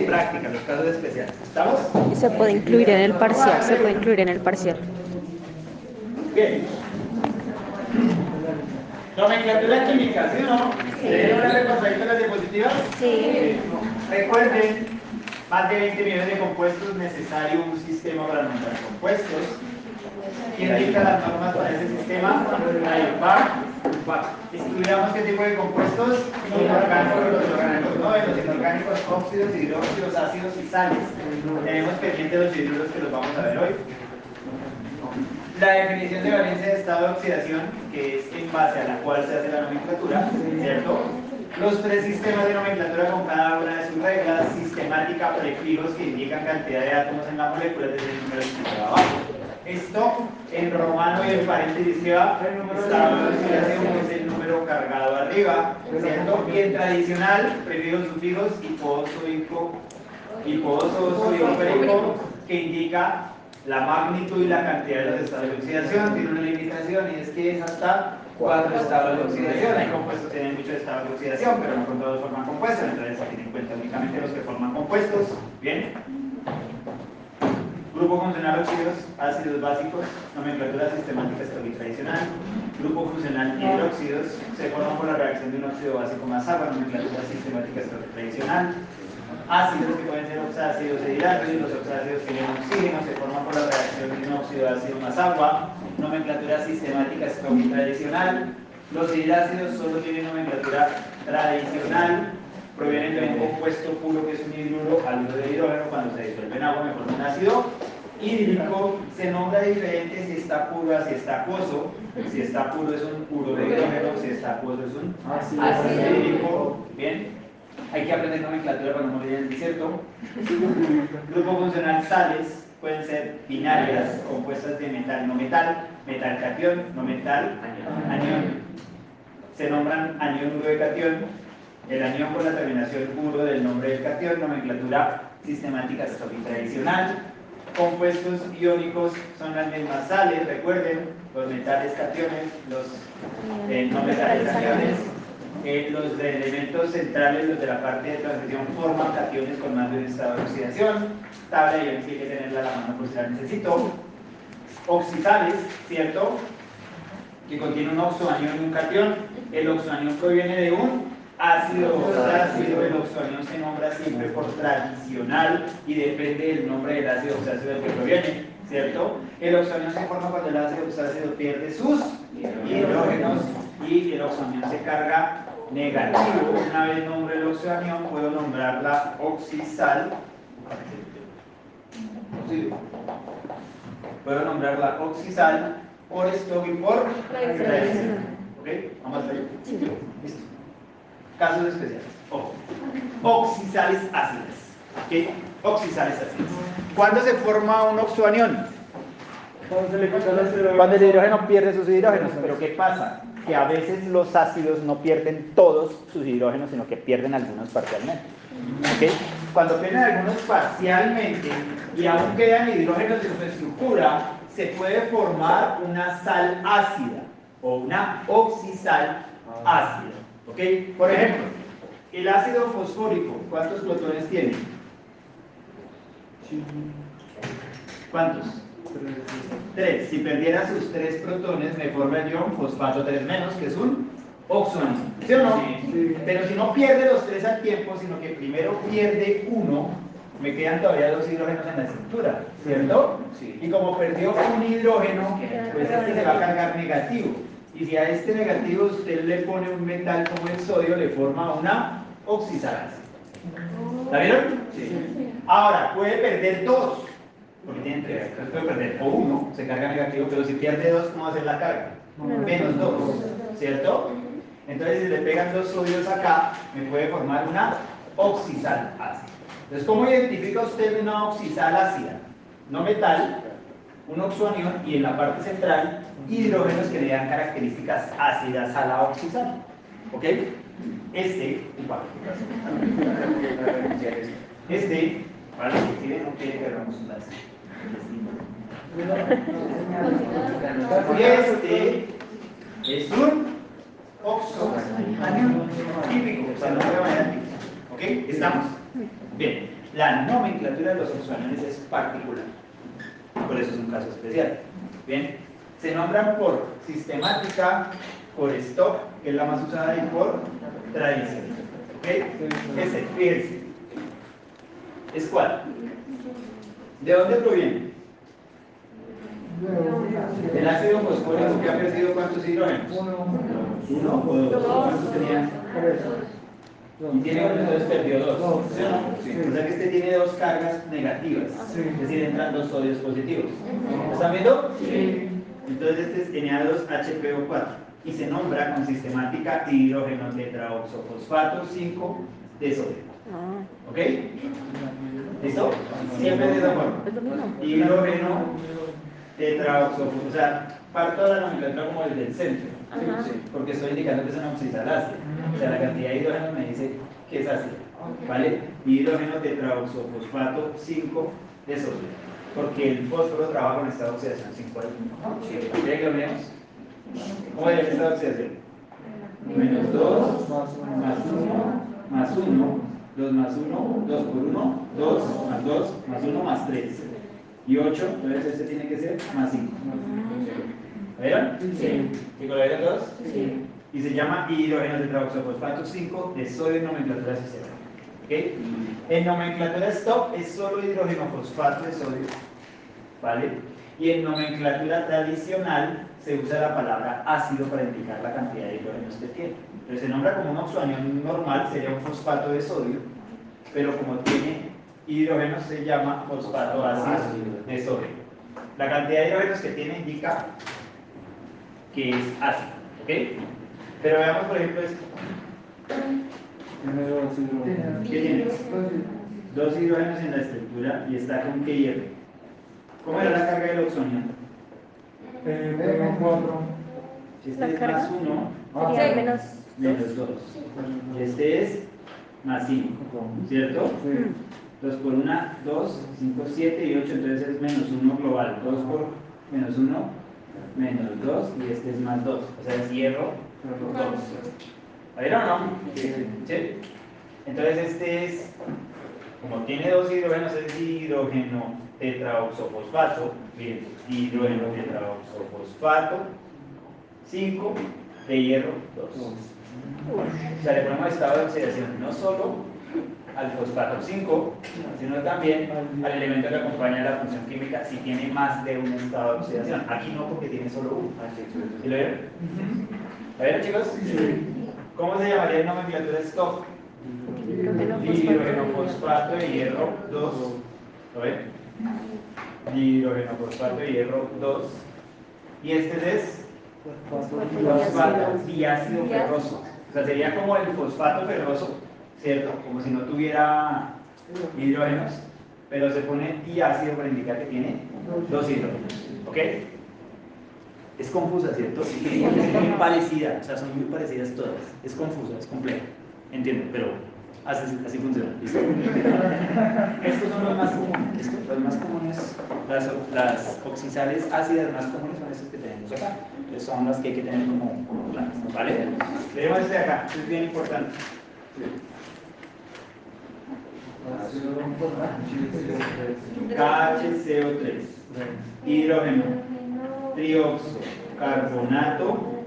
de práctica, los casos especiales. ¿Estamos? Y se puede incluir en el parcial, se puede incluir en el parcial. Bien. Nomenclatura química, ¿sí o no? ¿Tienen una responsabilidad de las diapositivas? Sí. Recuerden, más de 20 millones de compuestos, necesario un sistema para nombrar compuestos. ¿Quién dicta las normas para ese sistema? Hay VAR. Estudiamos qué tipo de compuestos, inorgánicos, los orgánicos, no, los inorgánicos, óxidos, hidróxidos, ácidos y sales. Tenemos pendiente los hidruros que los vamos a ver hoy. La definición de valencia de estado de oxidación, que es en base a la cual se hace la nomenclatura, ¿cierto? Los tres sistemas de nomenclatura con cada una de sus reglas, sistemática, prefijos que indican cantidad de átomos en la molécula desde el número va abajo. Esto en romano y en paréntesis oxidación es el número cargado arriba, ¿cierto? Y en tradicional, prefijos, sufijos, hiposo, hiposo, sódico, que indica la magnitud y la cantidad de los estados de oxidación tiene una limitación y es que es hasta cuatro estados de oxidación. Hay compuestos que tienen muchos estados de oxidación, pero no con todos forman compuestos, entonces se tienen en cuenta únicamente los que forman compuestos. Bien. Grupo funcional óxidos, ácidos básicos, nomenclatura sistemática tradicional. Grupo funcional hidróxidos, se forman por la reacción de un óxido básico más agua, nomenclatura sistemática tradicional ácidos que pueden ser oxácidos e hidratos los oxácidos tienen oxígeno, se forman por la reacción de un óxido ácido más agua, nomenclatura sistemática tradicional. Los hidrácidos solo tienen nomenclatura tradicional, provienen de un compuesto puro que es un hidruro, aluro de hidrógeno, cuando se disuelve en agua me forma un ácido hídrico, se nombra diferente si está puro si está acuoso, si está puro es un puro de hidrógeno, si está acuoso es un ácido hídrico, bien, hay que aprender nomenclatura para no morir en el desierto. Grupo funcional sales pueden ser binarias, compuestas de metal, no metal, metal catión, no metal, anión. Se nombran anión uro de el anión con la terminación puro del nombre del catión, nomenclatura sistemática tradicional. Compuestos iónicos son las mismas sales, recuerden, los metales cationes, los eh, no metales aniones eh, los de elementos centrales, los de la parte de transición, forman cationes con más de un estado de oxidación. Tabla y hay que tenerla a la mano por si la necesito. Oxidales, ¿cierto? Que contiene un oxoanión y un catión. El oxoanión proviene de un ácido oxácido. El oxoanión se nombra siempre por tradicional y depende del nombre del ácido oxácido del que proviene, ¿cierto? El oxoanión se forma cuando el ácido oxácido pierde sus hidrógenos y el oxoanión se carga negativo. Una vez nombre el oxoanión, puedo nombrarla oxisal. Puedo nombrarla oxisal por stock y por. ¿Ok? Vamos a ver. Listo. Casos especiales. Oxisales ácidas. ¿Ok? Oxisales ácidas. ¿Cuándo se forma un oxoanión? Cuando el hidrógeno pierde sus hidrógenos. Pero ¿qué pasa? que a veces los ácidos no pierden todos sus hidrógenos, sino que pierden algunos parcialmente. ¿Okay? Cuando pierden algunos parcialmente y aún quedan hidrógenos en su estructura, se puede formar una sal ácida o una oxisal ácida. ¿Okay? Por ejemplo, el ácido fosfórico, ¿cuántos protones tiene? ¿Cuántos? 3. Si perdiera sus tres protones, me forma el ion fosfato 3 menos, que es un oxoanio. ¿Sí o no? Pero si no pierde los tres al tiempo, sino que primero pierde uno, me quedan todavía dos hidrógenos en la estructura, ¿cierto? Sí. Y como perdió un hidrógeno, pues este se va a cargar negativo. Y si a este negativo usted le pone un metal como el sodio, le forma una oxisalasa. ¿La vieron? Sí. Ahora, puede perder dos porque tiene tres, entonces puede perder o uno, se carga negativo, pero si pierde dos, ¿cómo va a ser la carga? Menos dos, ¿cierto? Entonces si le pegan dos sodios acá, me puede formar una oxisal ácida. Entonces, ¿cómo identifica usted una oxisal ácida? No metal, un oxoanión y en la parte central hidrógenos que le dan características ácidas a la oxisal. ¿Ok? Este, este, para si no quiere que hagamos. Y este es un oxoanión típico, o sea, no voy a ¿Ok? ¿Estamos? Bien. La nomenclatura de los oxoaniones es particular. Por eso es un caso especial. Bien, se nombran por sistemática, por stock, que es la más usada, y por tradición. ¿Ok? Ese, fíjense. ¿Es cuál? ¿De dónde proviene? El ácido fosfórico que ha perdido cuántos hidrógenos? Uno o dos. ¿Cuántos tenía? Y tiene uno, entonces perdió dos. ¿sí o sea que este tiene dos cargas negativas. Es decir, entran dos sodios positivos. ¿Lo ¿Están viendo? Sí. Entonces este tenía dos HPO4 y se nombra con sistemática hidrógeno tetraoxofosfato 5 de sodio. Ah, ¿Ok? ¿Listo? Siempre de esa forma. es. Hidrógeno tetraoxofosfato. O sea, parto de la nomenclatura como desde el centro. Porque estoy indicando que es una oxidalácea. O sea, la cantidad de hidrógeno me dice que es ácido. ¿Vale? Hidrógeno tetraoxofosfato 5 de sodio. Porque el fósforo trabaja con esta oxidación 5 al 1. ¿Quieren que lo? ¿Cómo es esta oxidación? Menos 2 más 1 más 1, 2 más 1, 2 por 1, 2 más 2 más 1 más 3. Y 8, entonces este tiene que ser más 5. ¿Lo vieron? Sí. ¿Y lo vieron todos? Sí. Y se llama hidrógeno tetraoxofosfato 5 de sodio en nomenclatura sistémica. ¿Ok? En nomenclatura stop es solo hidrógeno fosfato de sodio. ¿Vale? Y en nomenclatura tradicional se usa la palabra ácido para indicar la cantidad de hidrógenos que tiene. Entonces se nombra como un oxoanión normal, sería un fosfato de sodio, pero como tiene hidrógenos se llama fosfato ácido de sodio. La cantidad de hidrógenos que tiene indica que es ácido. ¿Ok? Pero veamos por ejemplo esto. ¿Qué tiene? Dos hidrógenos en la estructura y está con qué hierro. ¿Cómo era la carga del oxonio? Si este es más 1, Sería menos menos 2. Y este es más 5, ¿cierto? 2 por 1, 2, 5, 7 y 8, entonces es menos 1 global. 2 por menos 1, menos 2 y este es más 2. O sea, es hierro 2. ¿La vieron o no? ¿Sí? Entonces este es, como tiene dos hidrógenos, es hidrógeno tetraoxofosfato. Miren, hidrógeno tetraoxofosfato 5 de hierro 2. O sea, le ponemos estado de oxidación no solo al fosfato 5, sino también al elemento que acompaña la función química si tiene más de un estado de oxidación. Aquí no, porque tiene solo uno. ¿Sí lo vieron? ¿Lo vieron, chicos? ¿Cómo se llamaría en nomenclatura stock? hidrógeno Hidrógeno fosfato. fosfato de hierro 2. ¿Lo ven? Hidrógeno fosfato de hierro 2. Y este es fosfato diácido ferroso. O sea, sería como el fosfato ferroso, ¿cierto? Como si no tuviera hidrógenos, pero se pone diácido para indicar que tiene dos hidrógenos. ¿Ok? Es confusa, ¿cierto? Es muy parecida, o sea, son muy parecidas todas. Es confusa, es compleja. Entiendo, pero así, así funciona. ¿listo? Estos son los más comunes. Los más comunes, las, las oxidales ácidas más comunes son estos que tenemos acá. Entonces son las que hay que tener como como claras, ¿vale? Veremos este de acá, es bien importante. KHCO3, hidrógeno, trioxo, carbonato,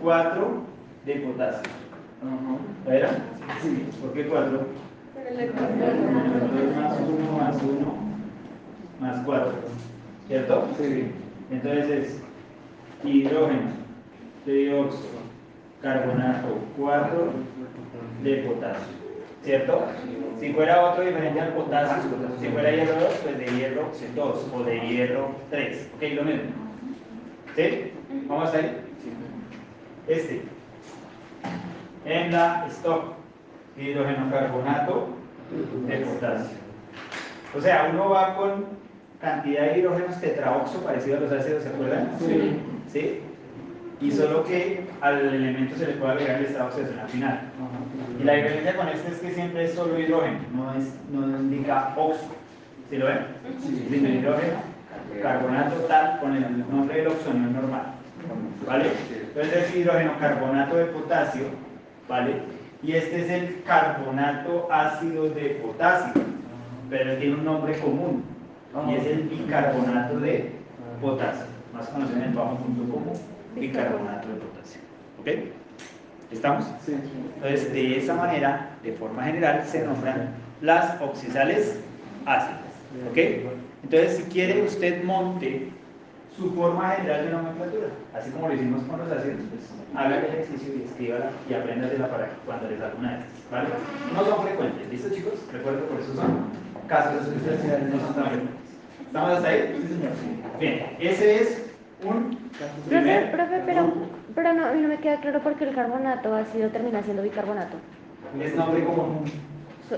4 de potasio. ¿Era? Sí. ¿Por qué 4? 2 más 1 más 1 más 4. ¿Cierto? Sí. Entonces es hidrógeno, trioxo, carbonato, 4 de potasio. ¿Cierto? Si fuera otro diferente al potasio, si fuera hierro 2, pues de hierro 2 o de hierro 3. ¿Ok? Lo mismo. ¿Sí? ¿Vamos hasta ahí? Este. En la stock, hidrógeno carbonato de potasio. O sea, uno va con cantidad de hidrógenos tetraoxo parecido a los ácidos, ¿se acuerdan? Sí. ¿Sí? Y solo que al elemento se le puede agregar el estado oxidación al final. Y la diferencia con este es que siempre es solo hidrógeno, no, es, no indica oxo. ¿Sí lo ven? Sí. Hidrógeno, carbonato tal, con el nombre del oxonio normal. ¿Vale? Entonces es hidrógeno carbonato de potasio, ¿vale? Y este es el carbonato ácido de potasio. pero tiene un nombre común y es el bicarbonato de potasio, más conocido en el bajo punto como bicarbonato de potasio. ¿Ok? ¿Estamos? Sí. Entonces, de esa manera, de forma general, se nombran las oxidales ácidas. ¿Ok? Entonces, si quiere, usted monte su forma general de nomenclatura, así como lo hicimos con los ácidos, pues haga el ejercicio y escríbala y apréndasela para cuando les haga una de estas, ¿vale? No son frecuentes, ¿listo chicos? Recuerden, por eso son casos especiales, no son tan frecuentes. ¿Estamos hasta ahí? Bien, ese es un Profe, profe, pero, pero no, a mí no me queda claro por qué el carbonato ácido termina siendo bicarbonato. Es nombre común.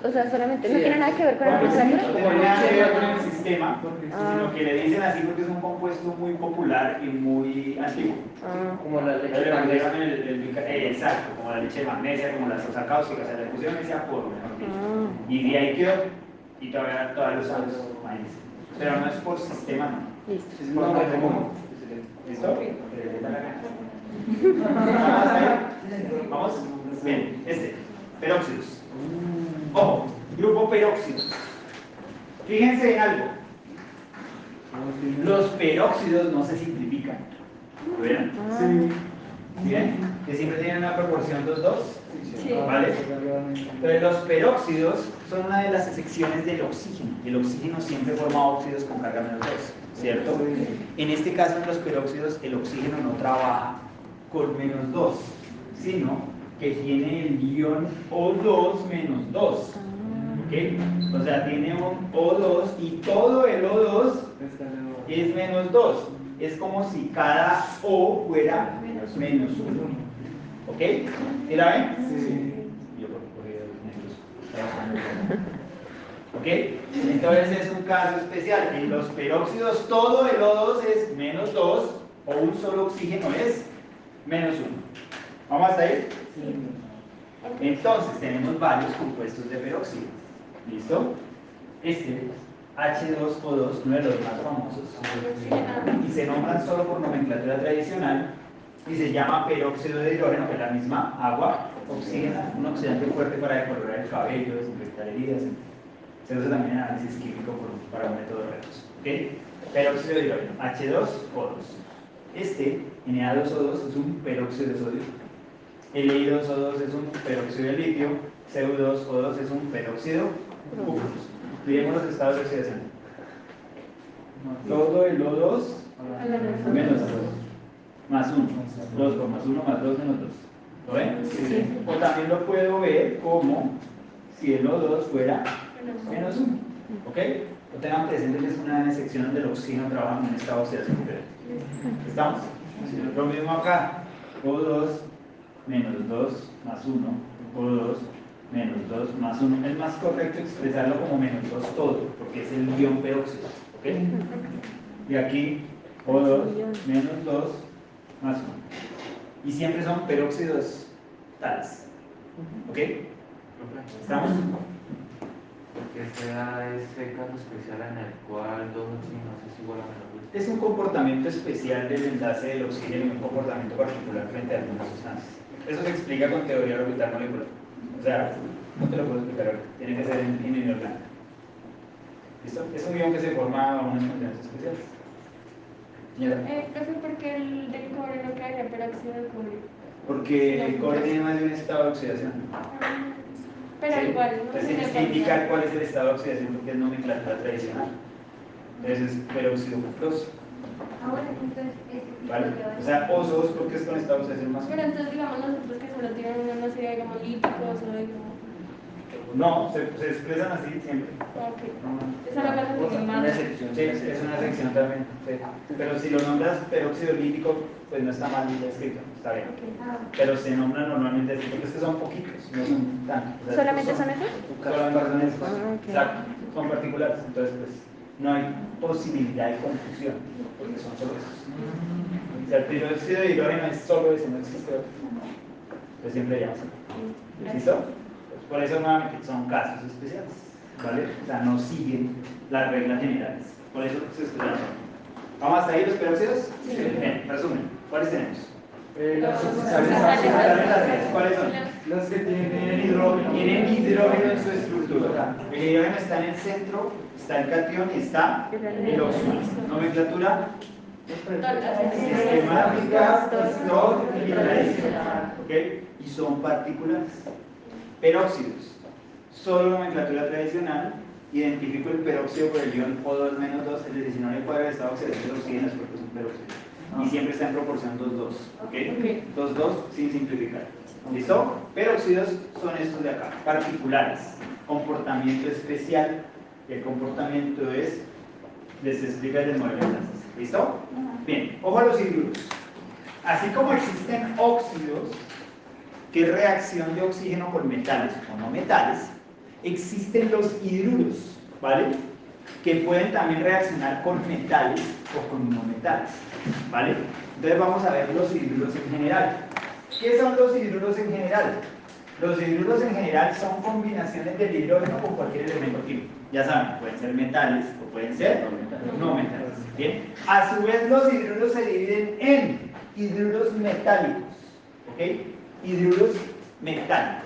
O sea, solamente, no Sí, tiene nada que ver con la no tiene nada que ver con el sistema, Ah. sino que le dicen así porque es un compuesto muy popular y muy antiguo. Ah, Como la leche Le magnesia. eh, exacto, como la leche de magnesia, como la sosa cáustica, o sea, le pusieron ese apodo, mejor dicho. ah. Y de ahí quedó, y todavía, todavía lo usamos. Pero no es por sistema, no. Listo. Es por nombre común. ¿Listo? ¿Vamos. Bien, este, peróxidos. Ojo, grupo peróxidos. Fíjense en algo. Los peróxidos no se simplifican. ¿Lo vieron? Ah, ¿Bien? Que siempre tienen una proporción 2-2. ¿Vale? Entonces los peróxidos son una de las secciones del oxígeno. El oxígeno siempre forma óxidos con carga menos 2, ¿cierto? En este caso en los peróxidos el oxígeno no trabaja con menos 2, sino que tiene el ion O2 menos 2. ah. ¿Ok? O sea, tiene un O2 y todo el O2 es menos 2. Es como si cada O fuera menos 1. ¿Ok? ¿Sí la ven? Sí. Yo. ¿Ok? Entonces es un caso especial. En los peróxidos todo el O2 es menos 2 o un solo oxígeno es menos 1. ¿Vamos hasta ahí? Entonces tenemos varios compuestos de peróxido. ¿Listo? Este H2O2, uno de los más famosos, y se nombran solo por nomenclatura tradicional y se llama peróxido de hidrógeno, que es la misma agua, oxígeno, un oxidante fuerte para decolorar el cabello, desinfectar heridas. Se usa también en análisis químico para un método de retos. ¿ok? Peróxido de hidrógeno, H2O2. Este, Na2O2, es un peróxido de sodio. Li2O2 es un peróxido de litio. Cu2O2 es un peróxido. Miremos los estados de oxidación. Todo el O2 menos 2 más 1. 2 por más 1 más 2 menos 2. ¿Lo ven? Sí. O también lo puedo ver como si el O2 fuera menos 1. ¿Ok? Lo tengan presente que es una sección donde el oxígeno trabaja en un estado de oxidación diferente. ¿Estamos? Lo mismo acá. O2 menos 2 más 1. O2 menos 2 más 1. Es más correcto expresarlo como menos 2 todo, porque es el ion peróxido. ¿Ok? Y aquí O2 menos 2 más 1. Y siempre son peróxidos tales. ¿Ok? ¿Estamos? Porque sea ese caso especial en el cual dos oxígenos es igual a menos. Es un comportamiento especial del enlace del oxígeno y un comportamiento particular frente a algunas sustancias. Eso se explica con teoría orbital molecular. O sea, no te lo puedo explicar ahora. Tiene que ser en, en inorgánica. ¿Listo? Es un ion que se forma bajo unas condiciones especiales. Eh, profe, ¿por qué el del cobre no quedaría peróxido de cobre? Porque el cobre tiene más de un estado de oxidación. Pero ¿sí? igual, no Entonces tiene tienes que indicar cuál es el estado de oxidación porque es nomenclatura tradicional. Entonces es peróxido cuproso. Ah, bueno, entonces es ¿Vale? O sea, osos porque es con estado de oxidación más. Pero entonces, digamos, nosotros que solo tienen una, no sé, digamos, líticos o digamos. No, se, se expresan así siempre. Ok. No, Esa es la Una. Sí, es una sección también. sí. Pero si lo nombras peróxido lítico, pues no está mal escrito, está bien. Ah, Pero se nombran normalmente así porque es que son poquitos, no son tantos. O sea, ¿Solamente son esos? Solamente son esos. Ah. Exacto, son particulares. Entonces, pues no hay posibilidad de confusión porque son solo esos. O sea, el peróxido de hidrógeno es solo ese, no existe otro. Pues siempre ya. ¿Listo? Por eso nuevamente son casos especiales, ¿vale? O sea, no siguen las reglas generales. Por eso se estudian. ¿Vamos hasta ahí los peróxidos? Sí. Bien, resumen. ¿Cuáles tenemos? Eh, Los que tienen hidrógeno. Tienen hidrógeno en su estructura. El hidrógeno está en el centro, está el cation y está el óxido. Nomenclatura sistemática, y tradicional. ¿ok? Y son particulares. Peróxidos. Solo nomenclatura tradicional. Identifico el peróxido por el ion O2 menos 2, es decir, si no le cuadra el estado oxidativo de oxígeno es porque es un peróxido. Y siempre está en proporción 2-2. ¿ok? 2-2 sin simplificar. ¿Listo? Peróxidos son estos de acá, particulares. Comportamiento especial. El comportamiento es, les explica el modelo de enlaces. ¿Listo? Bien, ojo a los hidruros. Así como existen óxidos, que es reacción de oxígeno con metales o no metales, existen los hidruros, ¿vale? Que pueden también reaccionar con metales o con no metales, ¿vale? Entonces vamos a ver los hidruros en general. ¿Qué son los hidruros en general? Los hidruros en general son combinaciones del hidrógeno con cualquier elemento químico. Ya saben, pueden ser metales o pueden ser no metales. Bien. A su vez, los hidruros se dividen en hidruros metálicos. ¿Ok? Hidruros metálicos.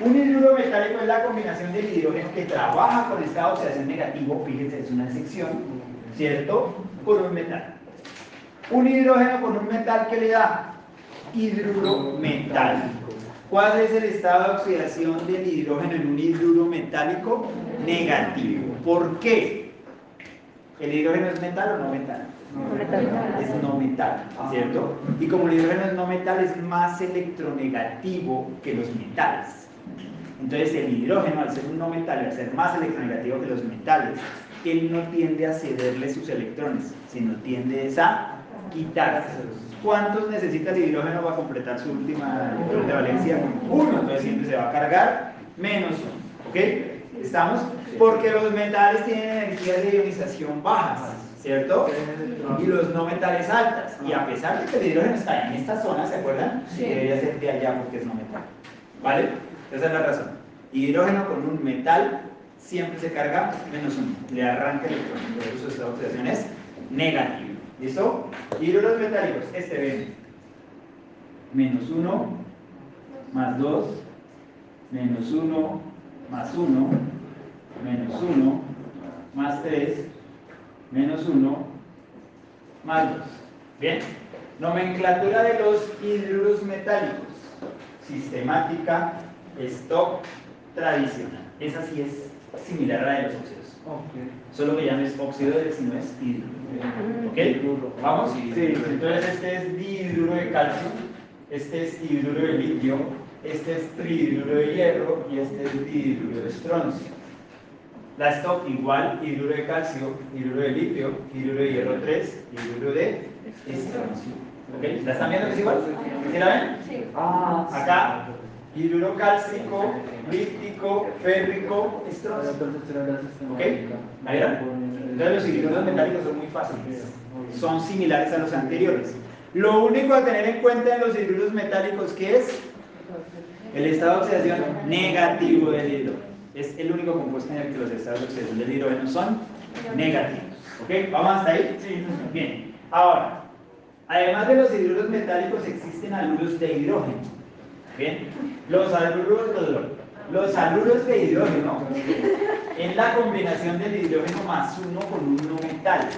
Un hidruro metálico es la combinación del hidrógeno que trabaja con estado de oxidación negativo, fíjense, es una excepción, ¿cierto? Con un metal. Un hidrógeno con un metal que le da hidruro metálico. ¿Cuál es el estado de oxidación del hidrógeno en un hidruro metálico? Negativo. ¿Por qué? ¿El hidrógeno es metal o no metal? Es no metal, ¿cierto? Y como el hidrógeno es no metal, es más electronegativo que los metales. Entonces el hidrógeno, al ser un no metal, al ser más electronegativo que los metales, él no tiende a cederle sus electrones, sino tiende a quitárselos. ¿Cuántos necesita el hidrógeno para completar su última electrón de valencia? Uno, entonces siempre se va a cargar menos uno. ¿Ok? ¿Estamos? Porque los metales tienen energías de ionización bajas, ¿cierto? Y los no metales altas. Y a pesar de que el hidrógeno está en esta zona, ¿se acuerdan? Sí. Debería ser de allá porque es no metal. ¿Vale? Esa es la razón. Hidrógeno con un metal siempre se carga menos uno. Le arranca el electrón. Por eso esta oxidación es negativa. ¿Listo? Hidruros metálicos. Este ven. Menos 1, más 2, menos 1, más 1, menos 1, más 3, menos 1, más 2. Bien. Nomenclatura de los hidruros metálicos. Sistemática, stock, tradicional. Esa sí es similar a la de los óxidos. Solo que ya no es óxido, sino es hidruro. ¿Ok? ¿Vamos? Sí. Entonces este es dihidruro de calcio, este es hidruro de litio, este es trihidruro de hierro y este es dihidruro de estroncio. La stock igual, hidruro de calcio, hidruro de litio, hidruro de hierro 3, hidruro de estroncio. ¿Ok? ¿La están viendo que es igual? ¿Sí la ven? Sí. Ah, Acá, hidruro cálcico, lítico, férrico, estroncio. ¿Ok? ¿Ahí era? Entonces los hidruros metálicos son muy fáciles. Son similares a los anteriores. Lo único a tener en cuenta en los hidruros metálicos que es el estado de oxidación negativo del hidrógeno. Es el único compuesto en el que los estados de oxidación del hidrógeno son negativos. ¿Ok? ¿Vamos hasta ahí? Sí. Bien. Ahora, además de los hidruros metálicos existen haluros de hidrógeno. Bien. Los haluros, los, los haluros de hidrógeno es la combinación del hidrógeno más uno con un no metal.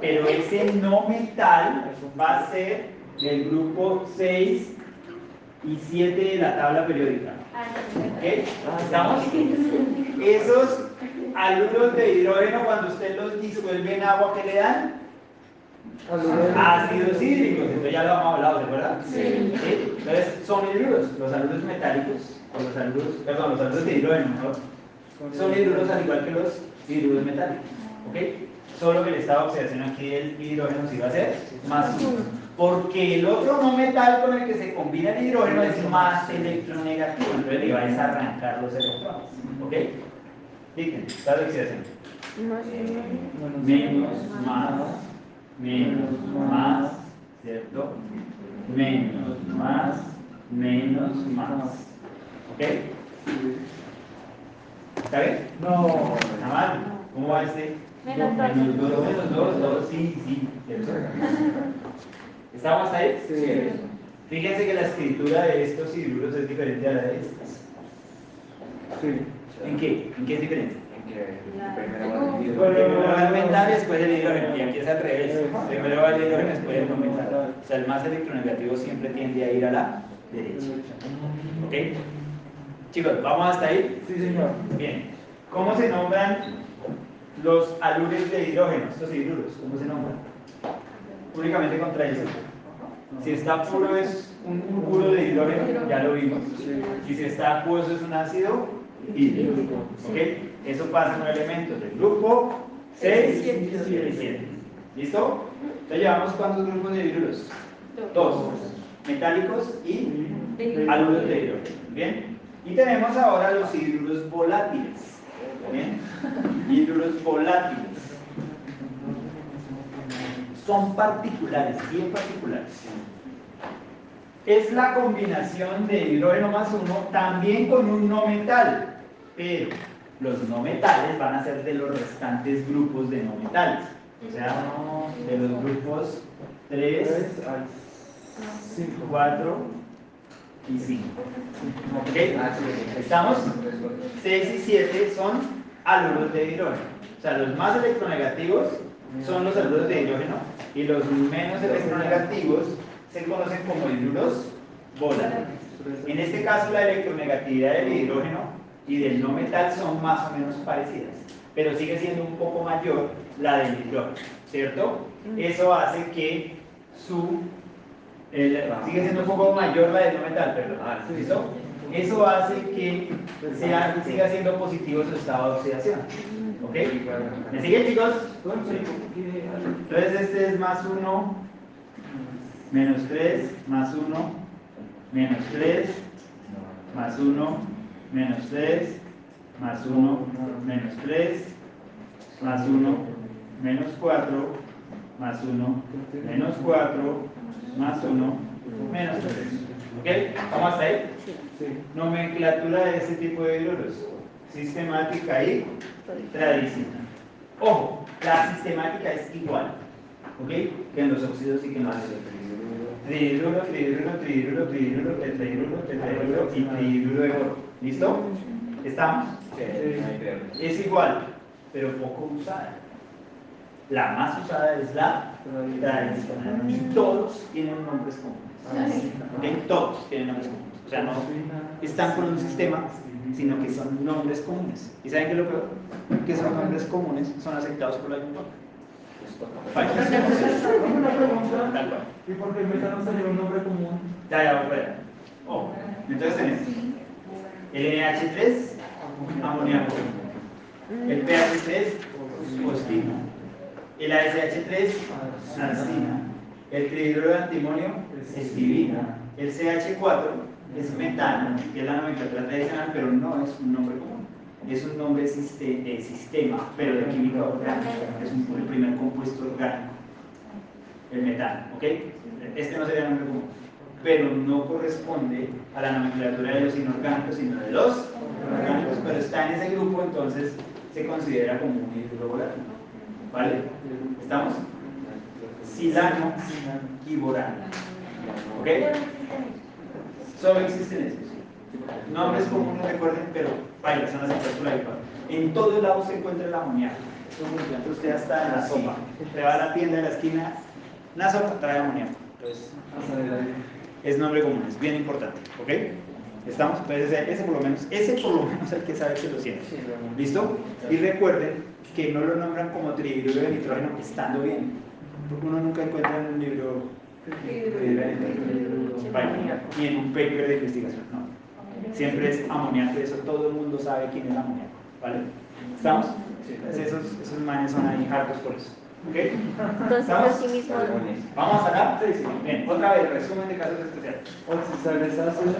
Pero ese no metal va a ser del grupo 6 y 7 de la tabla periódica. ¿Ok? ¿Estamos? Esos haluros de hidrógeno, cuando usted los disuelve en agua, ¿qué le dan? Ácidos hídricos. Entonces ya lo hemos hablado, ¿se acuerdan? Sí. ¿Sí? Entonces son hidruros, los haluros metálicos, o los haluros, perdón, los haluros de hidrógeno, ¿no? son hidruros al igual que los hidruros metálicos. ¿Ok? Solo que el estado de oxidación aquí del hidrógeno sí va a ser más uno. Porque el otro no metal con el que se combina el hidrógeno es más electronegativo. Entonces le va a desarrancar los electrones. ¿Ok? Fíjense, estado de oxidación. Menos, más, menos, más, ¿cierto? Menos, más, menos, más. ¿Ok? ¿Está bien? No. ¿Está mal? ¿Cómo va este? Menos dos. Menos dos, menos dos, dos, sí, sí. ¿cierto? ¿Estamos ahí? Sí. Fíjense que la escritura de estos hidruros es diferente a la de estas. Sí. ¿En qué? ¿En qué es diferente? En que primero va el Primero va el metal después el hidrógeno. Y aquí es al revés. Primero va el hidrógeno y después el no metal. O sea, el más electronegativo siempre tiende a ir a la derecha. ¿Ok? Chicos, ¿vamos hasta ahí? Sí, señor. Bien. ¿Cómo se nombran los alures de hidrógeno? Estos hidruros, ¿cómo se nombran? Únicamente con traición. Si está puro es un puro de hidrógeno, ya lo vimos. Y si está acuoso es un ácido hídrico. ¿Ok? Eso pasa en los elementos del grupo 6 y 7. ¿Listo? Entonces llevamos cuántos grupos de hidruros? Dos. Metálicos y alures de hidrógeno. ¿Bien? Y tenemos ahora los hidruros volátiles. ¿Bien? Hidruros volátiles. Son particulares, bien particulares. Es la combinación de hidrógeno más uno también con un no metal. Pero los no metales van a ser de los restantes grupos de no metales. O sea, de los grupos 3, 4 y 5. ¿Ok? ¿Estamos? 6 y 7 son haluros de hidrógeno. O sea, los más electronegativos son los haluros de hidrógeno y los menos electronegativos se conocen como hidruros volátiles. En este caso, la electronegatividad del hidrógeno y del no metal son más o menos parecidas, pero sigue siendo un poco mayor la del hidrógeno, ¿cierto? Eso hace que su el- sigue siendo un poco mayor la del no metal, perdón. ¿Listo? Eso hace que sea, siga siendo positivo su estado de oxidación. ¿Ok? ¿Me siguen, chicos? Entonces este es más 1, menos 3, más 1, menos 3, más 1, menos 3, más 1, menos 3, más 1, menos 4, más 1, menos 4, más 1, menos 3. ¿Ok? ¿Vamos hasta ahí? Nomenclatura de este tipo de hidruros. Sistemática y tradicional. Ojo, la sistemática es igual, ¿ok? Que en los óxidos y que en los ácidos. Trihidruro, trihidruro, trihidruro, trihidruro, tetrahidruro, tetrahidruro y trihidruro de oro. ¿Listo? ¿Estamos? Es igual, pero poco usada. La más usada es la tradicional. Y todos tienen nombres comunes. ¿Ok? Todos tienen nombres comunes. O sea, no están por un sistema, sino que son nombres comunes. ¿Y saben qué es lo peor? Que esos nombres comunes son aceptados por la lengua. Una pregunta. Tal cual. ¿Y por qué el metano salió un nombre común? Ya, ya, fuera. Oh, entonces tenemos el NH3, amoníaco. El pH3, fosfina. El ASH3, arsina. El trihidruro de antimonio, estivina. El CH4 es metano, que es la nomenclatura tradicional, pero no es un nombre común. Es un nombre de sistema, pero de química orgánica. Es el primer compuesto orgánico. El metano, ¿ok? Este no sería nombre común, pero no corresponde a la nomenclatura de los inorgánicos, sino de los orgánicos, pero está en ese grupo, entonces se considera como un hidruro volátil. ¿Vale? ¿Estamos? Silano y borano. ¿Ok? Solo existen esos. Nombres comunes, recuerden, pero vaya, son las por ahí. En todos lados se encuentra el amoníaco. Entonces usted hasta en la sopa. Usted va a la tienda de la esquina, una sopa trae amoníaco. Entonces, es nombre común, es bien importante. ¿Ok? ¿Estamos? Entonces ese, ese por lo menos, ese por lo menos es el que sabe que lo siente. ¿Listo? Y recuerden que no lo nombran como trihidruro de nitrógeno estando bien. Porque uno nunca encuentra en un libro ni en un paper de investigación, no. Siempre es amoníaco, eso todo el mundo sabe quién es amoníaco. ¿Vale? ¿Estamos? Entonces esos, esos manes son ahí hartos por eso. ¿Ok? Entonces, ¿Estamos? ¿Vamos? Sí, sí. Bien, otra vez, resumen de casos especiales. Oxisales ácidos.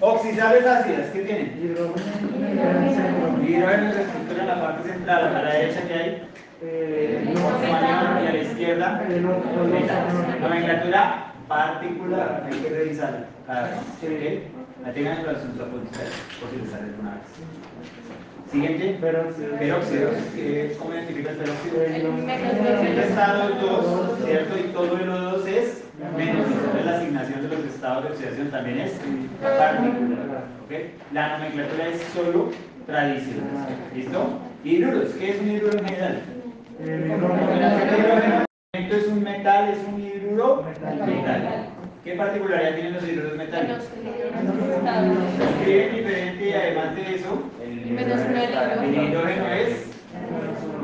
Oxidales ácidas, ¿qué tienen? Hidrógeno. Hidrógeno se estructura en la parte central, a la derecha que hay Eh, oximanión y a la izquierda Eh, no, no, no, no, no. Nomenclatura particular, hay que revisarla cada vez. ¿ok? La tengan en sus apuntes por si les sale alguna vez. Siguiente, Peróxido. peróxidos. ¿Qué- ¿Cómo identifica el peróxido? Eh, no. Siempre está los dos, ¿cierto? Y todo el O2 es Menos. Entonces la asignación de los estados de oxidación también es particular. ¿ok? La nomenclatura es solo tradicional. ¿Listo? Hidruros. ¿Qué es un hidruro en general? El hidrógeno. es un metal, es un hidruro metal. ¿Qué particularidad tienen los hidruros metálicos? Se escriben diferente y además de eso, el hidrógeno. es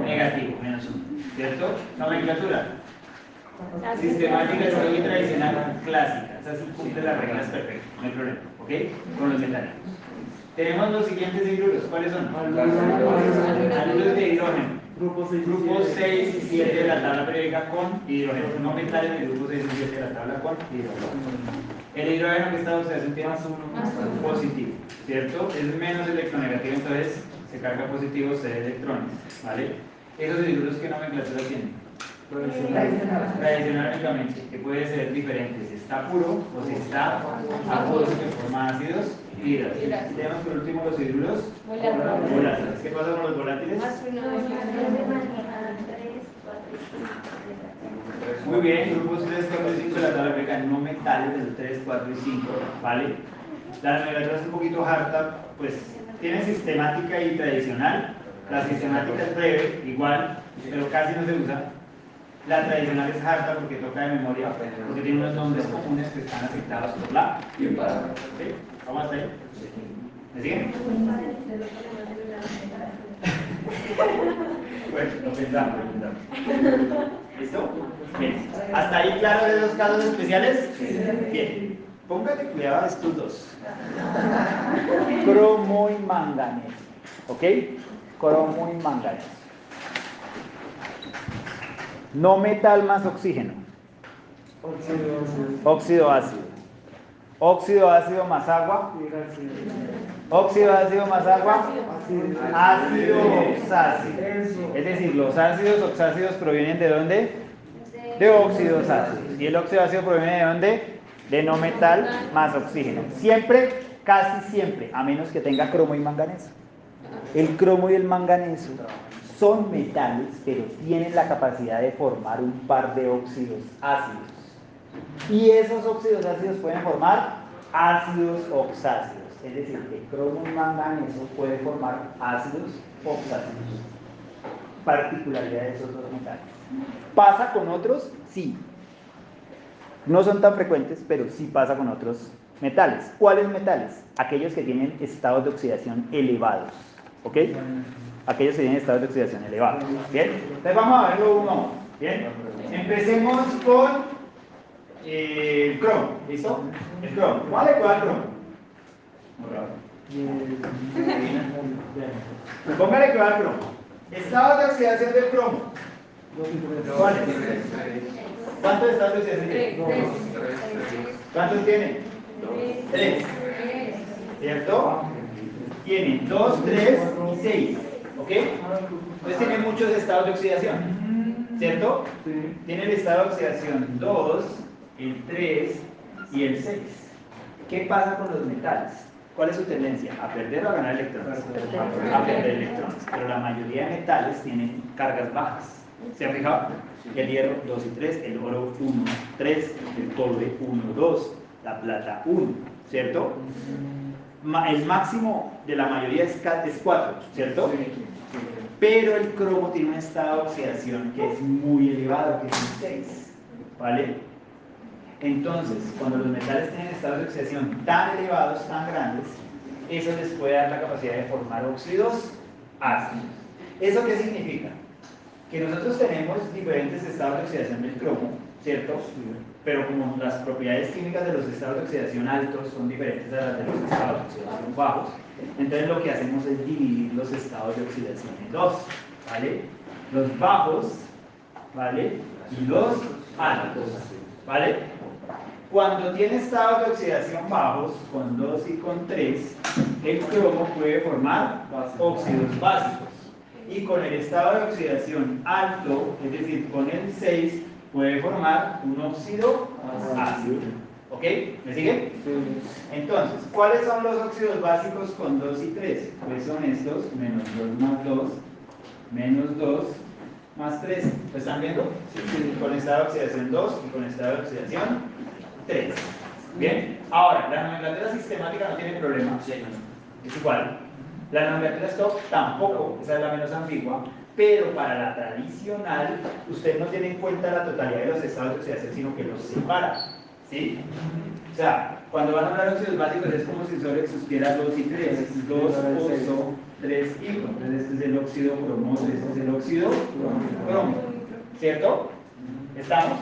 negativo, menos uno. ¿Cierto? Nomenclatura. Sistemática, y tradicional clásica. Esa sí cumple las reglas perfectas, no hay problema. ¿Ok? Con los metálicos. Tenemos los siguientes hidruros. ¿Cuáles son? Haluros de hidrógeno. Grupo 6 Grupo 6 y 7 de la tabla periódica con hidrógeno. No metales del grupo 6 y 7 de la tabla con hidrógeno. El hidrógeno que está en oxidación tiene Más uno. Más uno. positivo, ¿cierto? Es menos electronegativo, entonces se carga positivo C de electrones, ¿vale? Esos hidruros que nomenclatura tienen. Tradicionalmente, que puede ser diferente si está puro o si está acuoso que forma ácidos hidráulicos. Hidráulicos. Tenemos por último los hidruros Volátiles. volátiles. ¿Qué pasa con los volátiles? Más uno. Muy bien, grupos 3, 4 y 5 de la tabla periódica no metales del 3, 4 y 5, ¿vale? La nomenclatura es un poquito harta, pues tiene sistemática y tradicional. La sistemática es breve, igual, pero casi no se usa. La tradicional es harta porque toca de memoria, porque tiene unos nombres comunes que están afectados por la y para. ¿Sí? ¿Vamos hasta ahí? ¿Me siguen? Bueno, lo pensamos, lo pensamos. ¿Listo? Bien. ¿Hasta ahí claro de los casos especiales? Bien. Póngale cuidado a estos dos. Cromo y manganeso. ¿Ok? Cromo y manganeso. No metal más oxígeno. Óxido, ácido. Óxido ácido más agua. Óxido ácido más agua. Ácido. Ácido oxácido. Es decir, los ácidos oxácidos provienen de dónde? De óxidos ácidos. ¿Y el óxido ácido proviene de dónde? De no metal más oxígeno. Siempre, casi siempre, a menos que tenga cromo y manganeso. El cromo y el manganeso son metales, pero tienen la capacidad de formar un par de óxidos ácidos. Y esos óxidos ácidos pueden formar ácidos oxácidos. Es decir, que cromo y manganeso puede formar ácidos oxácidos. Particularidad de esos dos metales. ¿Pasa con otros? Sí. No son tan frecuentes, pero sí pasa con otros metales. ¿Cuáles metales? Aquellos que tienen estados de oxidación elevados. ¿Ok? Aquellos que tienen estados de oxidación elevados. ¿Bien? Entonces vamos a verlo uno. ¿Bien? Empecemos con eh, el cromo. ¿Listo? El cromo. ¿Cuál es cuál cromo? Póngale que va al cromo. Estados de oxidación del cromo. ¿Cuáles? ¿Cuántos estados de oxidación tiene? ¿Cuántos tiene? Tres. ¿Cierto? Tiene 2, 3 y 6. ¿Ok? Entonces tiene muchos estados de oxidación. ¿Cierto? Sí. Tiene el estado de oxidación 2, el 3 y el 6. ¿Qué pasa con los metales? ¿Cuál es su tendencia? ¿A perder o a ganar electrones? A perder electrones. Pero la mayoría de metales tienen cargas bajas. ¿Se han fijado? El hierro 2 y 3, el oro 1, 3, el cobre 1, 2, la plata 1, ¿cierto? El máximo de la mayoría es 4, ¿cierto? Pero el cromo tiene un estado de oxidación que es muy elevado, que es un 6, ¿vale? Entonces, cuando los metales tienen estados de oxidación tan elevados, tan grandes, eso les puede dar la capacidad de formar óxidos ácidos. ¿Eso qué significa? Que nosotros tenemos diferentes estados de oxidación del cromo, ¿cierto? Pero como las propiedades químicas de los estados de oxidación altos son diferentes a las de los estados de oxidación bajos, entonces lo que hacemos es dividir los estados de oxidación en dos, ¿vale? Los bajos, ¿vale? Y los altos, ¿vale? Cuando tiene estados de oxidación bajos, con 2 y con 3, el cromo puede formar óxidos básicos. Y con el estado de oxidación alto, es decir, con el 6, puede formar un óxido ácido. ¿Ok? ¿Me sigue? Entonces, ¿cuáles son los óxidos básicos con 2 y 3? Pues son estos, menos 2 más 2, menos 2, más 3. ¿Lo están viendo? Con estado de oxidación 2 y con estado de oxidación 3. Bien, ahora, la nomenclatura sistemática no tiene problema. Es igual. La nomenclatura stop tampoco, esa es la menos ambigua, pero para la tradicional, usted no tiene en cuenta la totalidad de los estados de oxidación, sino que los separa. ¿Sí? O sea, cuando van a hablar de óxidos básicos es como si solo existiera 2 y 3. 2 oso, 3 hilo. Entonces este es el óxido cromoso, este es el óxido cromo. ¿Cierto? ¿Estamos?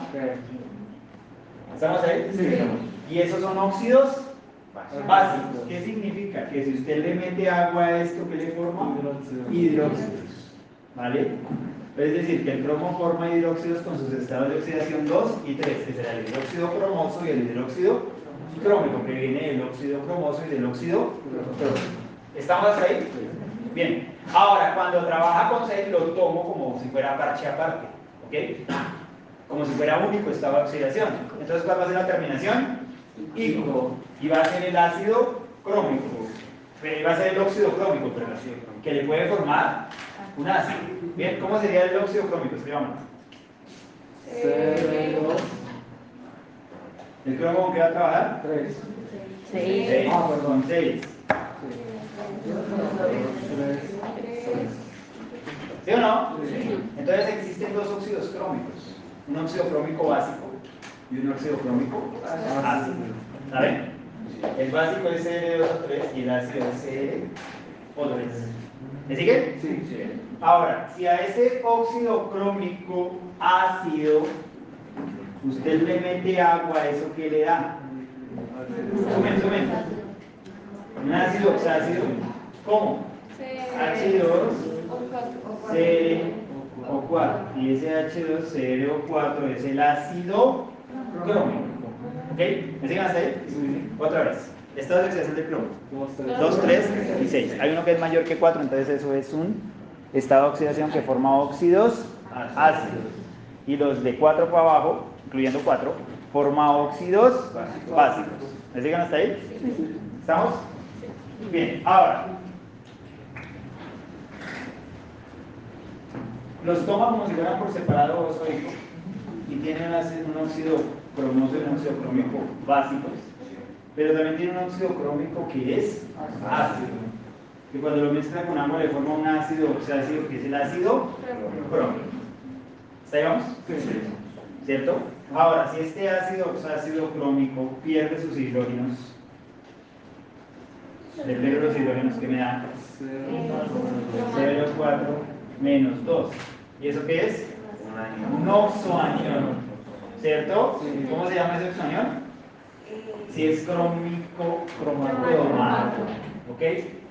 ¿Estamos ahí? Sí. Y esos son óxidos básicos. ¿Qué significa? Que si usted le mete agua a esto, ¿qué le forma? Hidróxidos. ¿Vale? Es decir, que el cromo forma hidróxidos con sus estados de oxidación 2 y 3, que será el hidróxido cromoso y el hidróxido crómico, que viene del óxido cromoso y del óxido crómico. ¿Estamos ahí? Bien. Ahora, cuando trabaja con 6, lo tomo como si fuera parche aparte. ¿Ok? Como si fuera único estado de oxidación. Entonces, ¿cuál va a ser la terminación? Ico. Y va a ser el ácido crómico. Va a ser el óxido crómico, perdón, que le puede formar un ácido. Bien, ¿cómo sería el óxido crómico? Escribámoslo. Cero, ¿El cromo con qué va a trabajar? tres. Seis. Seis. Ah, perdón. Con 6. ¿Sí o no? Entonces existen dos óxidos crómicos. Un óxido crómico básico y un óxido crómico ácido. ¿Saben? El básico es CR2O3 y el ácido es CrO3. ¿Me siguen? Sí. Ahora, si a ese óxido crómico ácido usted le mete agua, ¿eso qué le da? Sumen, sumen. Un ácido oxácido. ¿Cómo? H2 CrO4. Y ese H2CrO4 es el ácido crómico. ¿Ok? ¿Me siguen hasta ahí? Otra vez. Estado de oxidación del cromo. Dos, 2, 3 y 6. Hay uno que es mayor que 4, entonces eso es un estado de oxidación que forma óxidos ácidos. Y los de 4 para abajo, incluyendo 4, forma óxidos básicos. ¿Me siguen hasta ahí? ¿Estamos? Bien, ahora. Los toma como si fueran por separado hijo y tienen un óxido cromoso y un óxido crómico básicos pero también tiene un óxido crómico que es ácido. Que cuando lo mezcla con agua le forma un ácido oxácido que es el ácido crómico. ¿Está ahí vamos? ¿Cierto? Ahora, si este ácido oxácido crómico pierde sus hidrógenos, le pierdo los hidrógenos que me da 0,4 menos 2. ¿Y eso qué es? Un oxoanión. ¿Cierto? ¿Cómo se llama ese oxoanión? Si es crómico, cromato. ¿Ok?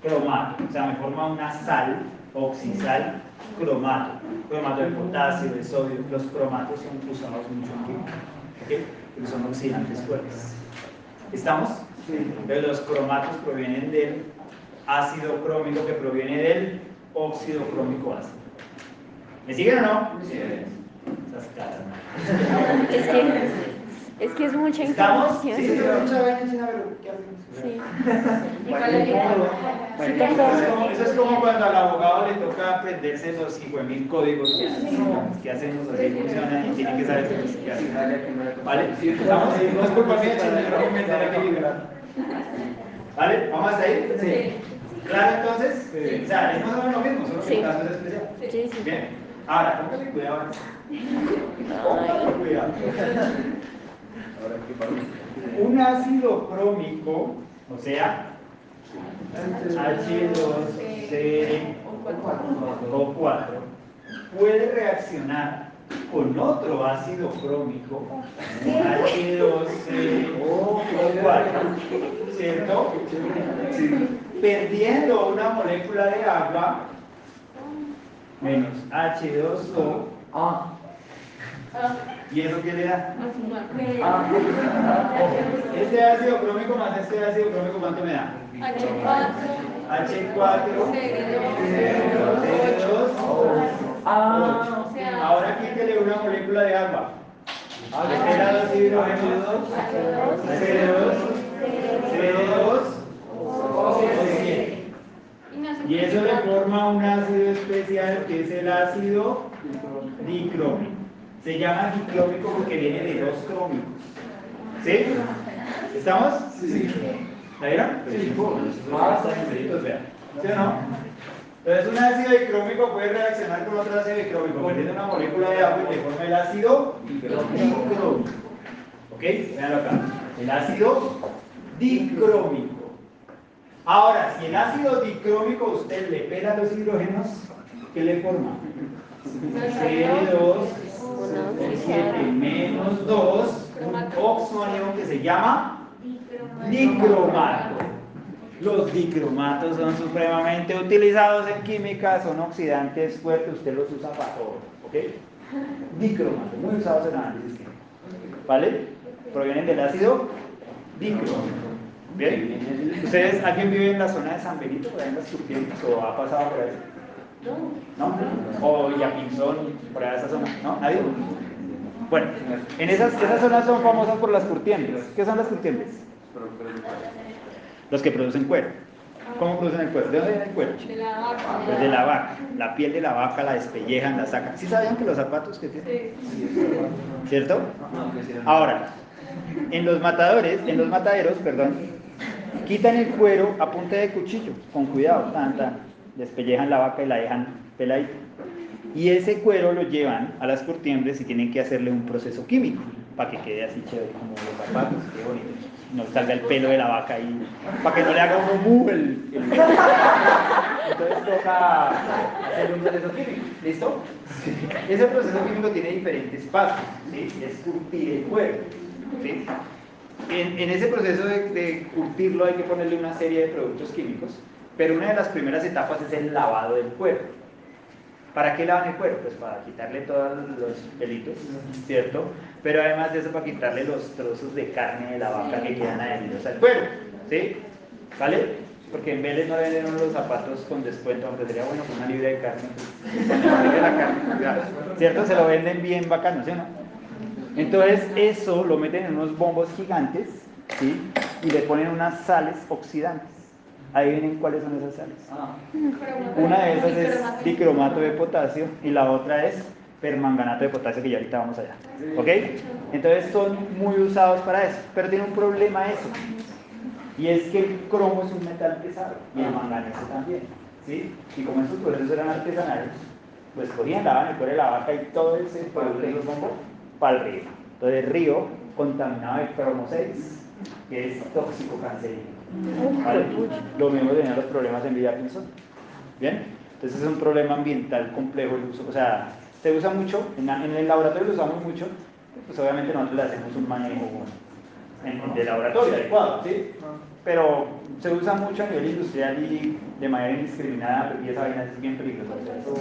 Cromato. O sea, me forma una sal, oxisal, cromato. Cromato de potasio, de sodio. Los cromatos son usados mucho en química. ¿Ok? Porque son oxidantes fuertes. ¿Estamos? Entonces los cromatos provienen del ácido crómico que proviene del óxido crómico ácido. ¿Me siguen o no? Sí. Esas caras, ¿no? Es que, es mucha ¿Estamos? Sí, información. sí, sí, mucha vaina, sí, a ver, ¿qué hacemos? Sí. Sí, Eso es, como, eso es como cuando al abogado le toca aprenderse los 5000 códigos que, que hacemos así funcionan y tiene que saber qué hacer. ¿Vale? Vamos, no es culpa mía, ¿Vale? ¿Vamos hasta ahí? Sí. ¿Claro entonces? O sea, es más o menos lo mismo, solo que Sí. el caso es especial. Sí, sí. Bien. Ahora, póngale cuidado. Póngale cuidado. Un ácido crómico, o sea, H2CO4, puede reaccionar con otro ácido crómico, H2CO4, ¿cierto? Perdiendo una molécula de agua menos H2O. ¿Y eso qué le da? ah, Este ácido crómico más este ácido crómico, ¿cuánto me da? H4, CO2, ah. Ahora quítele una molécula de agua. Era dos hidrógenos, CO2, CO2, O7. Y no se Y eso le forma un ácido especial que es el ácido dicrómico. Se llama dicrómico porque viene de dos crómicos. ¿Sí? ¿Estamos? Sí. ¿La vieron? Sí. Ah, está bien, peritos, vean. ¿Sí o no? Entonces un ácido dicrómico puede reaccionar con otro ácido dicrómico, perdiendo una molécula de agua y le forma el ácido dicrómico. ¿Ok? Veanlo acá. El ácido dicrómico. Ahora, si el ácido dicrómico usted le pela los hidrógenos, ¿qué le forma? C2, 7 menos 2, un oxoanión que se llama dicromato. Los dicromatos son supremamente utilizados en química, son oxidantes fuertes, usted los usa para todo, ¿ok? Dicromatos, muy usados en análisis químico. ¿Vale? Provienen del ácido dicromato. ¿Bien? ¿Ustedes, alguien vive en la zona de San Benito, por ahí o ha pasado por ahí? ¿No? O Yapinzón, por allá esa zona, ¿no? ¿Nadie? Bueno, en esas, esas zonas son famosas por las curtiembres. ¿Qué son las curtiembres? Los que producen cuero. ¿Cómo producen el cuero? ¿De dónde viene el cuero? De la vaca. Pues de la vaca. La piel de la vaca la despellejan, la sacan. ¿Sí sabían que los zapatos que tienen? ¿Cierto? Ahora, en los matadores, en los mataderos, perdón, quitan el cuero a punta de cuchillo, con cuidado, tan, tan. Despellejan la vaca y la dejan peladita. Y ese cuero lo llevan a las curtiembres y tienen que hacerle un proceso químico para que quede así chévere como los zapatos, qué bonito. No salga el pelo de la vaca ahí, para que no le haga un mu el, el... Entonces toca hacer un proceso químico, ¿listo? Ese proceso químico tiene diferentes pasos, ¿sí? Es curtir el cuero, ¿sí? En, en ese proceso de, de curtirlo hay que ponerle una serie de productos químicos, pero una de las primeras etapas es el lavado del cuero. ¿Para qué lavan el cuero? Pues para quitarle todos los pelitos, ¿cierto? Pero además de eso para quitarle los trozos de carne de la vaca que quedan adheridos al cuero, ¿sí? ¿Vale? Porque en Vélez no venden unos zapatos con descuento, aunque sería bueno con una libra de carne. carne, ¿Cierto? Se lo venden bien bacano, ¿sí o no? Entonces eso lo meten en unos bombos gigantes, ¿sí? Y le ponen unas sales oxidantes. Adivinen cuáles son esas sales. Una de esas es dicromato de potasio y la otra es permanganato de potasio que ya ahorita vamos allá. ¿Ok? Entonces son muy usados para eso, pero tiene un problema eso. Y es que el cromo es un metal pesado y el manganeso también. ¿sí? Y como estos procesos eran artesanales, pues cogían, lavaban el cuero de la vaca y todo ese producto de los bombos para el río. Entonces el río contaminado de cromo 6, que es tóxico cancerígeno. ¿Vale? Lo mismo tenían los problemas en Villa Pinzón. ¿Bien? Entonces es un problema ambiental complejo el uso. O sea, se usa mucho, en, el laboratorio lo usamos mucho, pues obviamente nosotros le hacemos un manejo en- de laboratorio adecuado, ¿sí? Pero se usa mucho a nivel industrial y de manera indiscriminada y esa vaina es bien peligrosa. o sea, eso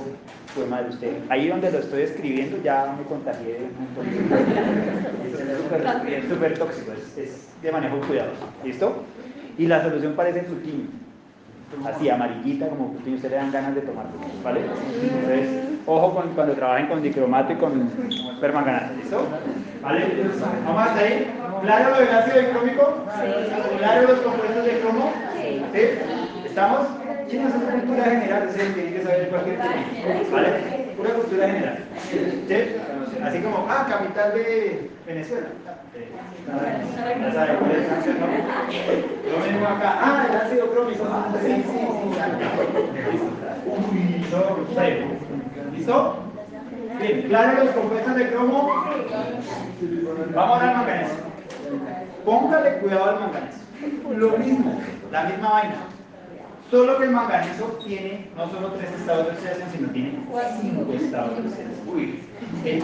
fue mal de usted. Ahí donde lo estoy escribiendo ya me contagié de un montón de Es súper- súper tóxico, es, es de manejo cuidadoso. ¿Listo? Y la solución parece frutini. Así, amarillita, como frutini, usted le dan ganas de tomarlo, ¿vale? Entonces, ojo con, cuando trabajen con dicromato y con permanganato, ¿listo? ¿Vale? ¿Vamos hasta ahí? ¿Claro lo del ácido dicrómico? ¿Claro los compuestos de cromo? ¿Sí? ¿Estamos? Chicos, es cultura general, ustedes tienen que saber cualquier tema, ¿vale? Pura cultura general. ¿Sí? Así como, ah, capital de Venezuela. Ya saben cuál es. Lo mismo acá, ah, el ácido crómico. Ah, sí, sí, sí. Uy. ¿Listo? Bien, claro los compuestos de cromo. Vamos al manganeso. Póngale cuidado al manganeso. Lo mismo, la misma vaina. Solo que el manganeso tiene no solo tres estados de oxidación, sino tiene cinco estados de oxidación. Uy, él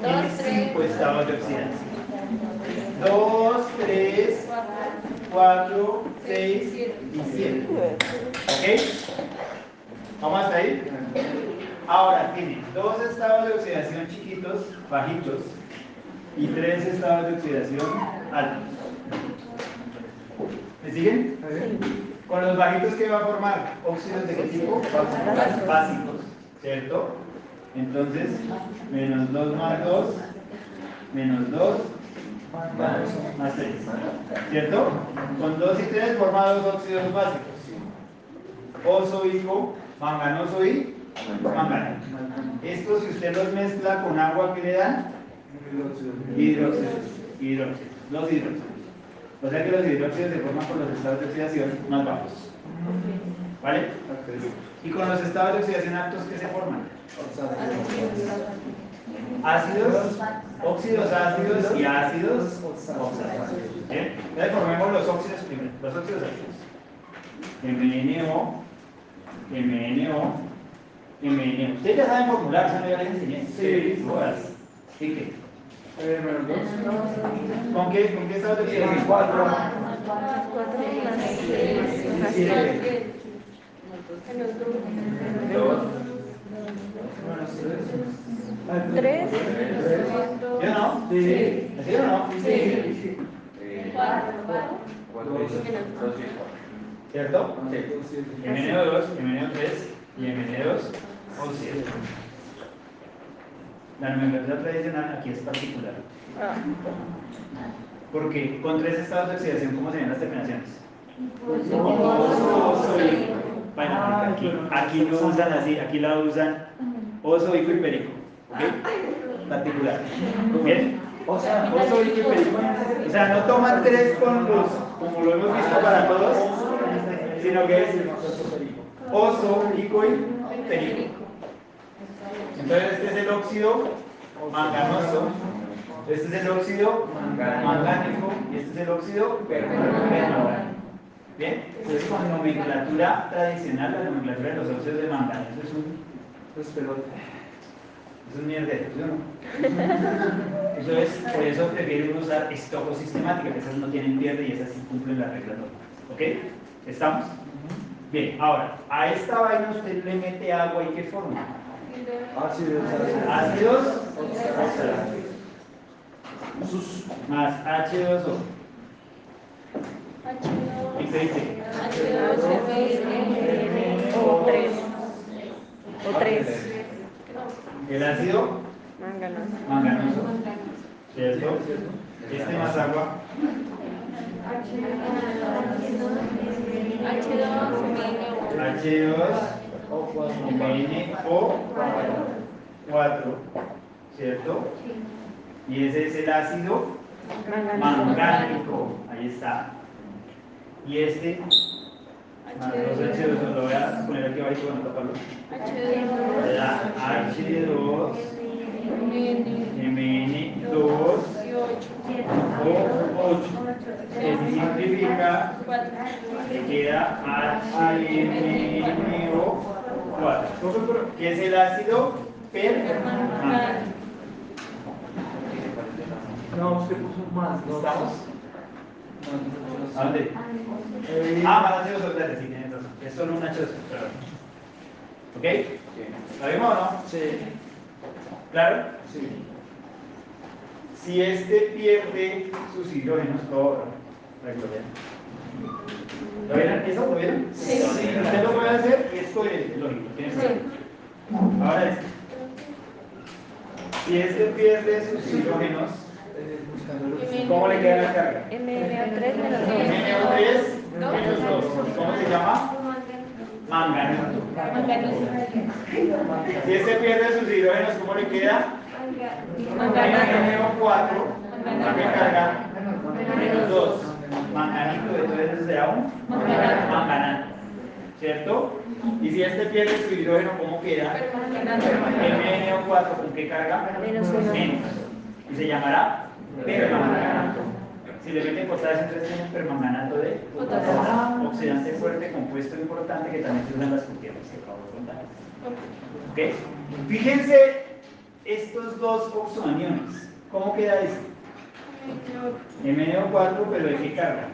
tiene Dos, tres. cinco estados de oxidación. Dos, tres, cuatro, seis y siete. ¿Ok? ¿Vamos hasta ahí? Ahora tiene dos estados de oxidación chiquitos, bajitos, y tres estados de oxidación altos. ¿Me siguen? Con los bajitos que va a formar óxidos de qué tipo? Básicos, ¿cierto? Entonces, menos 2 más 2, menos 2, más 3, ¿cierto? Con 2 y 3 forma dos óxidos básicos. Osoico, manganoso y mangano. Estos, si usted los mezcla con agua, ¿qué le dan? Hidróxidos. Hidróxidos. Los hidróxidos. O sea que los hidróxidos se forman por los estados de oxidación más bajos. ¿Vale? Y con los estados de oxidación altos, ¿qué se forman? Ácidos, óxidos ácidos y ácidos oxalados. ¿Bien? Entonces formemos los óxidos primero, los óxidos ácidos. MNO, MNO, MNO. Ustedes ya saben formular, ¿sí? ya les enseñé. Sí. Todas. ¿Y qué? Eh, menos dos. ¿Con qué, con qué estado de oxidación? Cuatro. Cuatro más seis más Siete. Dos. tres. ¿Sí o no? Sí. ¿Sí o no? Sí. Cuatro. cuatro. ¿Cierto? MNO2, MNO3 y MN2 óxidos. La nomenclatura tradicional aquí es particular. Ah, Porque con tres estados de oxidación, ¿cómo se ven las terminaciones? Bueno, aquí, aquí no usan así, aquí la usan oso, hijo y perico. ¿Ok? Particular. ¿Bien? O sea, oso y que perico. O sea, no toman tres con los, como lo hemos visto para todos, sino que es oso, hijo y perico. Entonces este es el óxido manganoso, este es el óxido mangánico y este es el óxido permangano. Bien, entonces con nomenclatura tradicional, la nomenclatura de los óxidos de manganeso es un, Pues pelote. es un mierdero, ¿sí o no? Eso es, por eso prefieren usar estoco sistemática, que esas no tienen pierde y esas sí cumplen la regla normal. ¿Ok? ¿Estamos? Bien, ahora, a esta vaina usted le mete agua y qué forma? Ácido. Ácidos sus más H2O. ¿Y qué dice? O tres. O tres. El ácido Manganoso. manganoso. ¿Cierto? Este más agua. H2 MnO4. ¿Cierto? Y ese es el ácido mangánico. Ahí está. Y este, ah, los H2O, lo voy a poner aquí abajo para no taparlo. La H2 MN2 O8. Se simplifica, le queda HMNO4, que es el ácido permangánico. No, usted puso más. No. ¿Estamos? ¿A dónde? Eh, Ah, más ácidos soldados, sí, tienes razón. Es solo un H2, perdón. ¿Ok? ¿Lo vimos o no? Sí. ¿Claro? Sí. Si este pierde sus hidrógenos, todo, que lo vean. ¿Lo vieron? ¿Eso lo vieron? Sí. Usted lo puede hacer, esto es lógico. tiene razón. Ahora este. Si este pierde sus hidrógenos, ¿cómo le queda la carga? MNO3 menos MnO3 2. menos 2. ¿Cómo se llama? Manganeso. Si este pierde sus hidrógenos, ¿cómo le queda? MnO4, ¿a qué carga? Menos 2. Manganito, entonces eso será un manganato. ¿Cierto? Y si este pierde su hidrógeno, ¿cómo queda? MnO4, ¿con qué carga? Menos. Y se llamará permanganato. Si le meten potasio, entonces tiene permanganato de potasio. Oxidante fuerte, compuesto importante que también se usa en las curtieras, que acabo de contar. ¿Ok? Fíjense estos dos oxoaniones. ¿Cómo queda esto? MnO4, pero ¿de qué carga?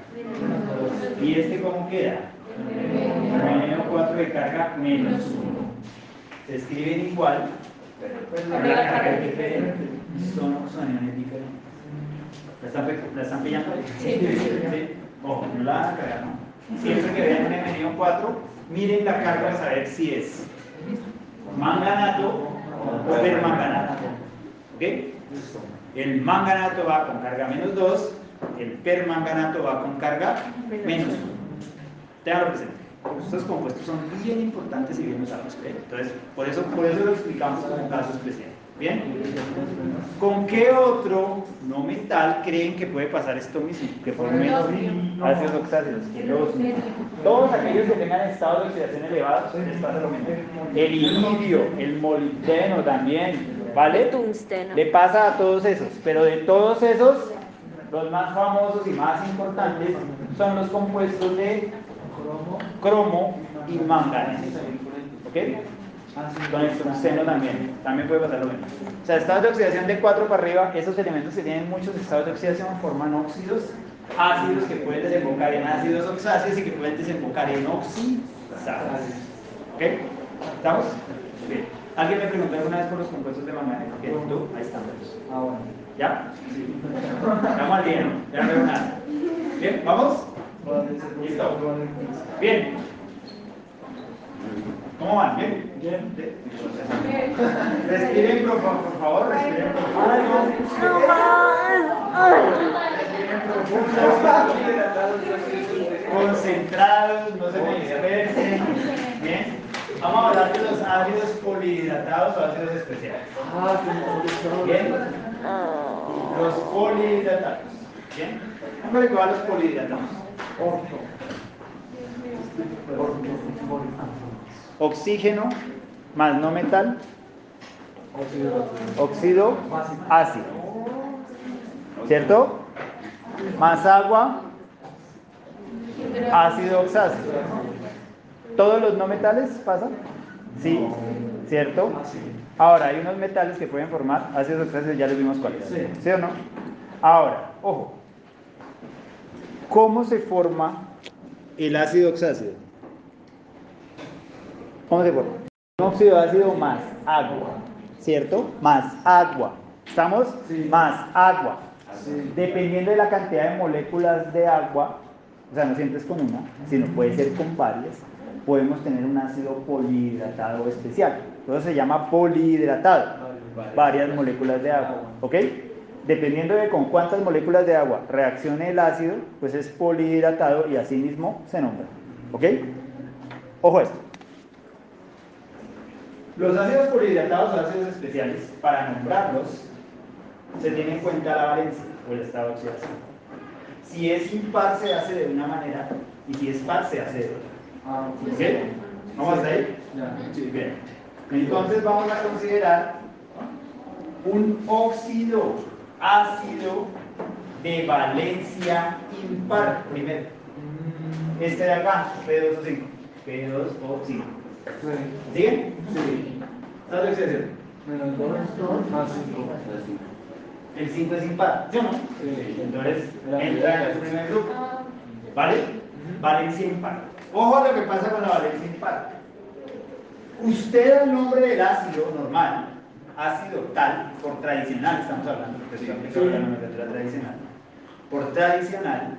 ¿Y este cómo queda? MnO4 de carga menos 1. Se escriben igual, pero la carga es diferente. Son oxoaniones diferentes. ¿La están, pe- la están pillando? Sí. Sí. Ojo, no la van a cagar, ¿no? Siempre que vean un MnO4, miren la carga para saber si es manganato o permanganato. ¿Ok? El manganato va con carga menos 2, el permanganato va con carga menos 1. Ténganlo presente. Estos compuestos son bien importantes y bien usados. ¿ok? Entonces, por eso, por eso lo explicamos como caso especial. ¿Bien? ¿Con qué otro no metal creen que puede pasar esto mismo? Que forme ácidos osmio. Todos aquellos que tengan estados de oxidación elevados, les pasa lo mismo. El iridio, el molibdeno también, ¿vale? Tungsteno. Le pasa a todos esos, pero de todos esos, los más famosos y más importantes son los compuestos de cromo y manganeso. ¿Ok? Con el tungsteno también, también puede pasar lo mismo. O sea, estados de oxidación de 4 para arriba, esos elementos que tienen muchos estados de oxidación forman óxidos, ácidos que pueden desembocar en ácidos oxáceos y que pueden desembocar en oxidados. ¿Ok? ¿Estamos? Bien. ¿Alguien me preguntó alguna vez por los compuestos de manganeso? ¿Qué? ¿Tú? Ahí están. Ah, bueno. ¿Ya? Estamos al día, ¿no? Ya no veo nada. Bien, ¿vamos? Listo. Bien. ¿Cómo van? ¿Bien? Bien. Respiren, por, por favor, respiren profundo. Respiren profundo. Concentrados, no se me dispersen. Bien. Vamos a hablar de los ácidos polihidratados o ácidos especiales. Ah. Bien. Los polihidratados. Bien. Vamos a los polihidratados. Oxígeno más no metal, óxido ácido. ¿Cierto? Más agua, ácido oxáceo. ¿Todos los no metales pasan? Sí, ¿cierto? Ahora, hay unos metales que pueden formar ácidos oxáceos, ya les vimos cuáles. Sí. ¿Sí o no? Ahora, ojo. ¿Cómo se forma el ácido oxáceo? ¿Cómo se forma? Un óxido ácido más agua, ¿cierto? Más agua. ¿Estamos? Sí. Más agua. Sí. Dependiendo de la cantidad de moléculas de agua, o sea, no siempre es con una, sino puede ser con varias, podemos tener un ácido polihidratado especial. Entonces se llama polihidratado, varias moléculas de agua, ¿ok? Dependiendo de con cuántas moléculas de agua reaccione el ácido, pues es polihidratado y así mismo se nombra, ¿ok? Ojo esto. Los ácidos polihidratados o ácidos especiales, para nombrarlos, se tiene en cuenta la valencia o el estado de oxidación. Si es impar se hace de una manera y si es par se hace de otra. Ok. ¿Vamos hasta ahí? Ya. Sí, bien. Entonces vamos a considerar un óxido ácido de valencia impar primero. Mm, Este de acá, P2 o 5. P2 o 5. Sí. ¿Sigue? Sí. ¿Estás de oxidación? Menos dos, más cinco. El 5 es impar, ¿sí o no? Sí. Entonces entra en el primer grupo. ¿Vale? Valencia impar. Ojo a lo que pasa con la valencia impar. Usted al nombre del ácido normal, ácido tal, por tradicional, estamos hablando, porque estoy aplicando la nomenclatura tradicional. Por tradicional,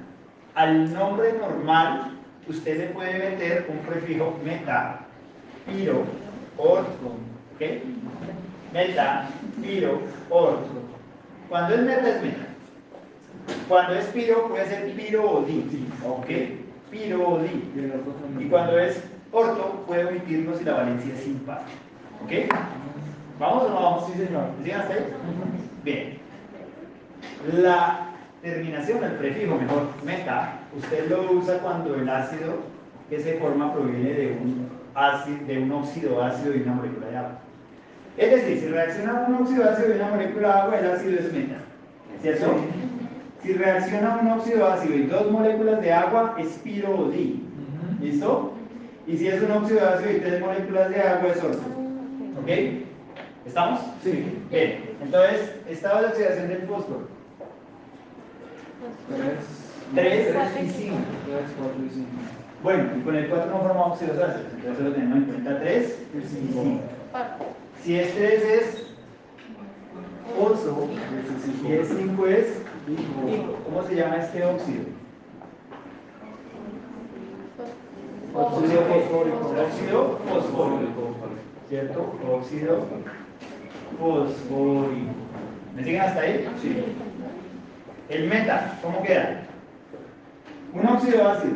al nombre normal, usted le puede meter un prefijo meta, piro, or, ¿ok? Meta, piro, or. Cuando es meta es meta. Cuando es piro puede ser piro o di, ¿ok? Piro o di. Y cuando es orto, puede omitirlo si la valencia es impar. ¿Ok? ¿Vamos o no vamos? Sí, señor. ¿Sí hasta ahí? Bien. La terminación, el prefijo, mejor, meta, usted lo usa cuando el ácido que se forma proviene de un, ácido, de un óxido ácido y una molécula de agua. Es decir, si reacciona un óxido ácido y una molécula de agua, el ácido es meta. ¿Cierto? Si reacciona un óxido ácido y dos moléculas de agua, es piro o di. ¿Listo? Y si es un óxido ácido y tres moléculas de agua, es orto. ¿Ok? ¿Estamos? Sí. Bien. Entonces, estado de oxidación del fósforo. Tres. 3 y 5. Tres, cuatro y cinco. Bueno, y con el 4 no formamos óxidos ácidos. Entonces lo tenemos en cuenta 3 Y y cinco. 5. Si es 3 es 8 y es 5 es. ¿Cómo se llama este óxido? Óxido fosfórico. Óxido fosfórico. ¿Cierto? Óxido fosfórico. ¿Me siguen hasta ahí? Sí. El meta, ¿cómo queda? Un óxido ácido.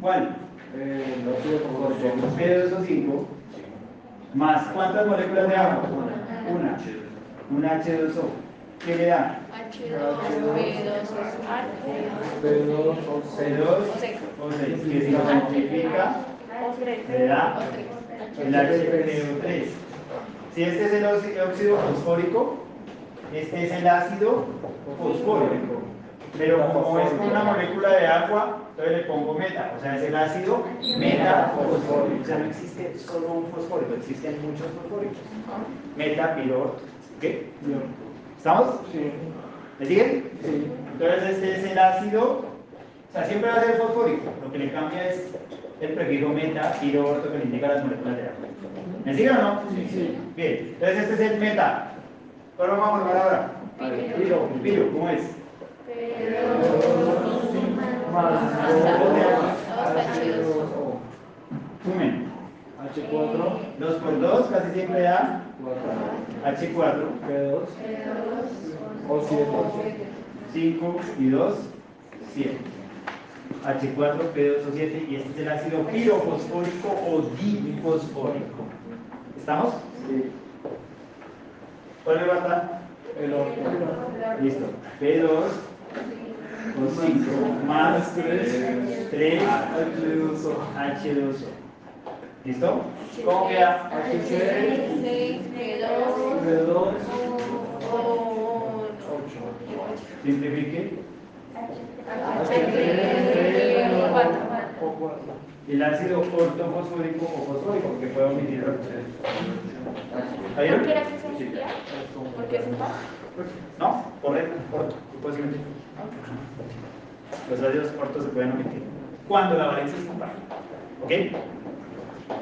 ¿Cuál? El óxido fosfórico. P2O5 más ¿cuántas moléculas de agua? Una. Un H2O. ¿Qué le da? H2, B2, P2 o C2 o 6, que significa le da el HPO3. Si este es el óxido fosfórico, este es el ácido fosfórico. Pero como es con una molécula de agua, entonces le pongo meta, o sea, es el ácido metafosfórico. O sea, no existe solo un fosfórico, existen muchos fosfóricos. Meta, piro, ¿qué? ¿Estamos? Sí. ¿Me siguen? Sí. Entonces este es el ácido, o sea, siempre va a ser fosfórico. Lo que le cambia es el prefijo meta, piro, orto, que le indica las moléculas de agua. ¿Me siguen o no? Sí, sí. Bien, entonces este es el meta. ¿Cuál vamos a formar ahora? Piro. Piro, ¿cómo es? Más H2O. Sumen. H4, 2 por 2 casi siempre da 4, H4, P2, O 7. 5 y 2, 7. H4, P2O7 y este es el ácido pirofosfórico o difosfórico. ¿Estamos? Sí. ¿Cuál me falta? El orto. Listo. P2 o 5 más 3, 3 H2O. H2O. ¿Listo? ¿Cómo queda? H6, B2, P2, O, 8. Simplifique. H3, 4. O 4. El ácido ortofosfórico o fosfórico, porque puedo omitirlo. ¿Ahí ¿Por qué era que se emitía? ¿Por qué se va? No, correcto, corto, posiblemente. Los ácidos cortos se pueden omitir. Cuando la valencia es impar. ¿Ok?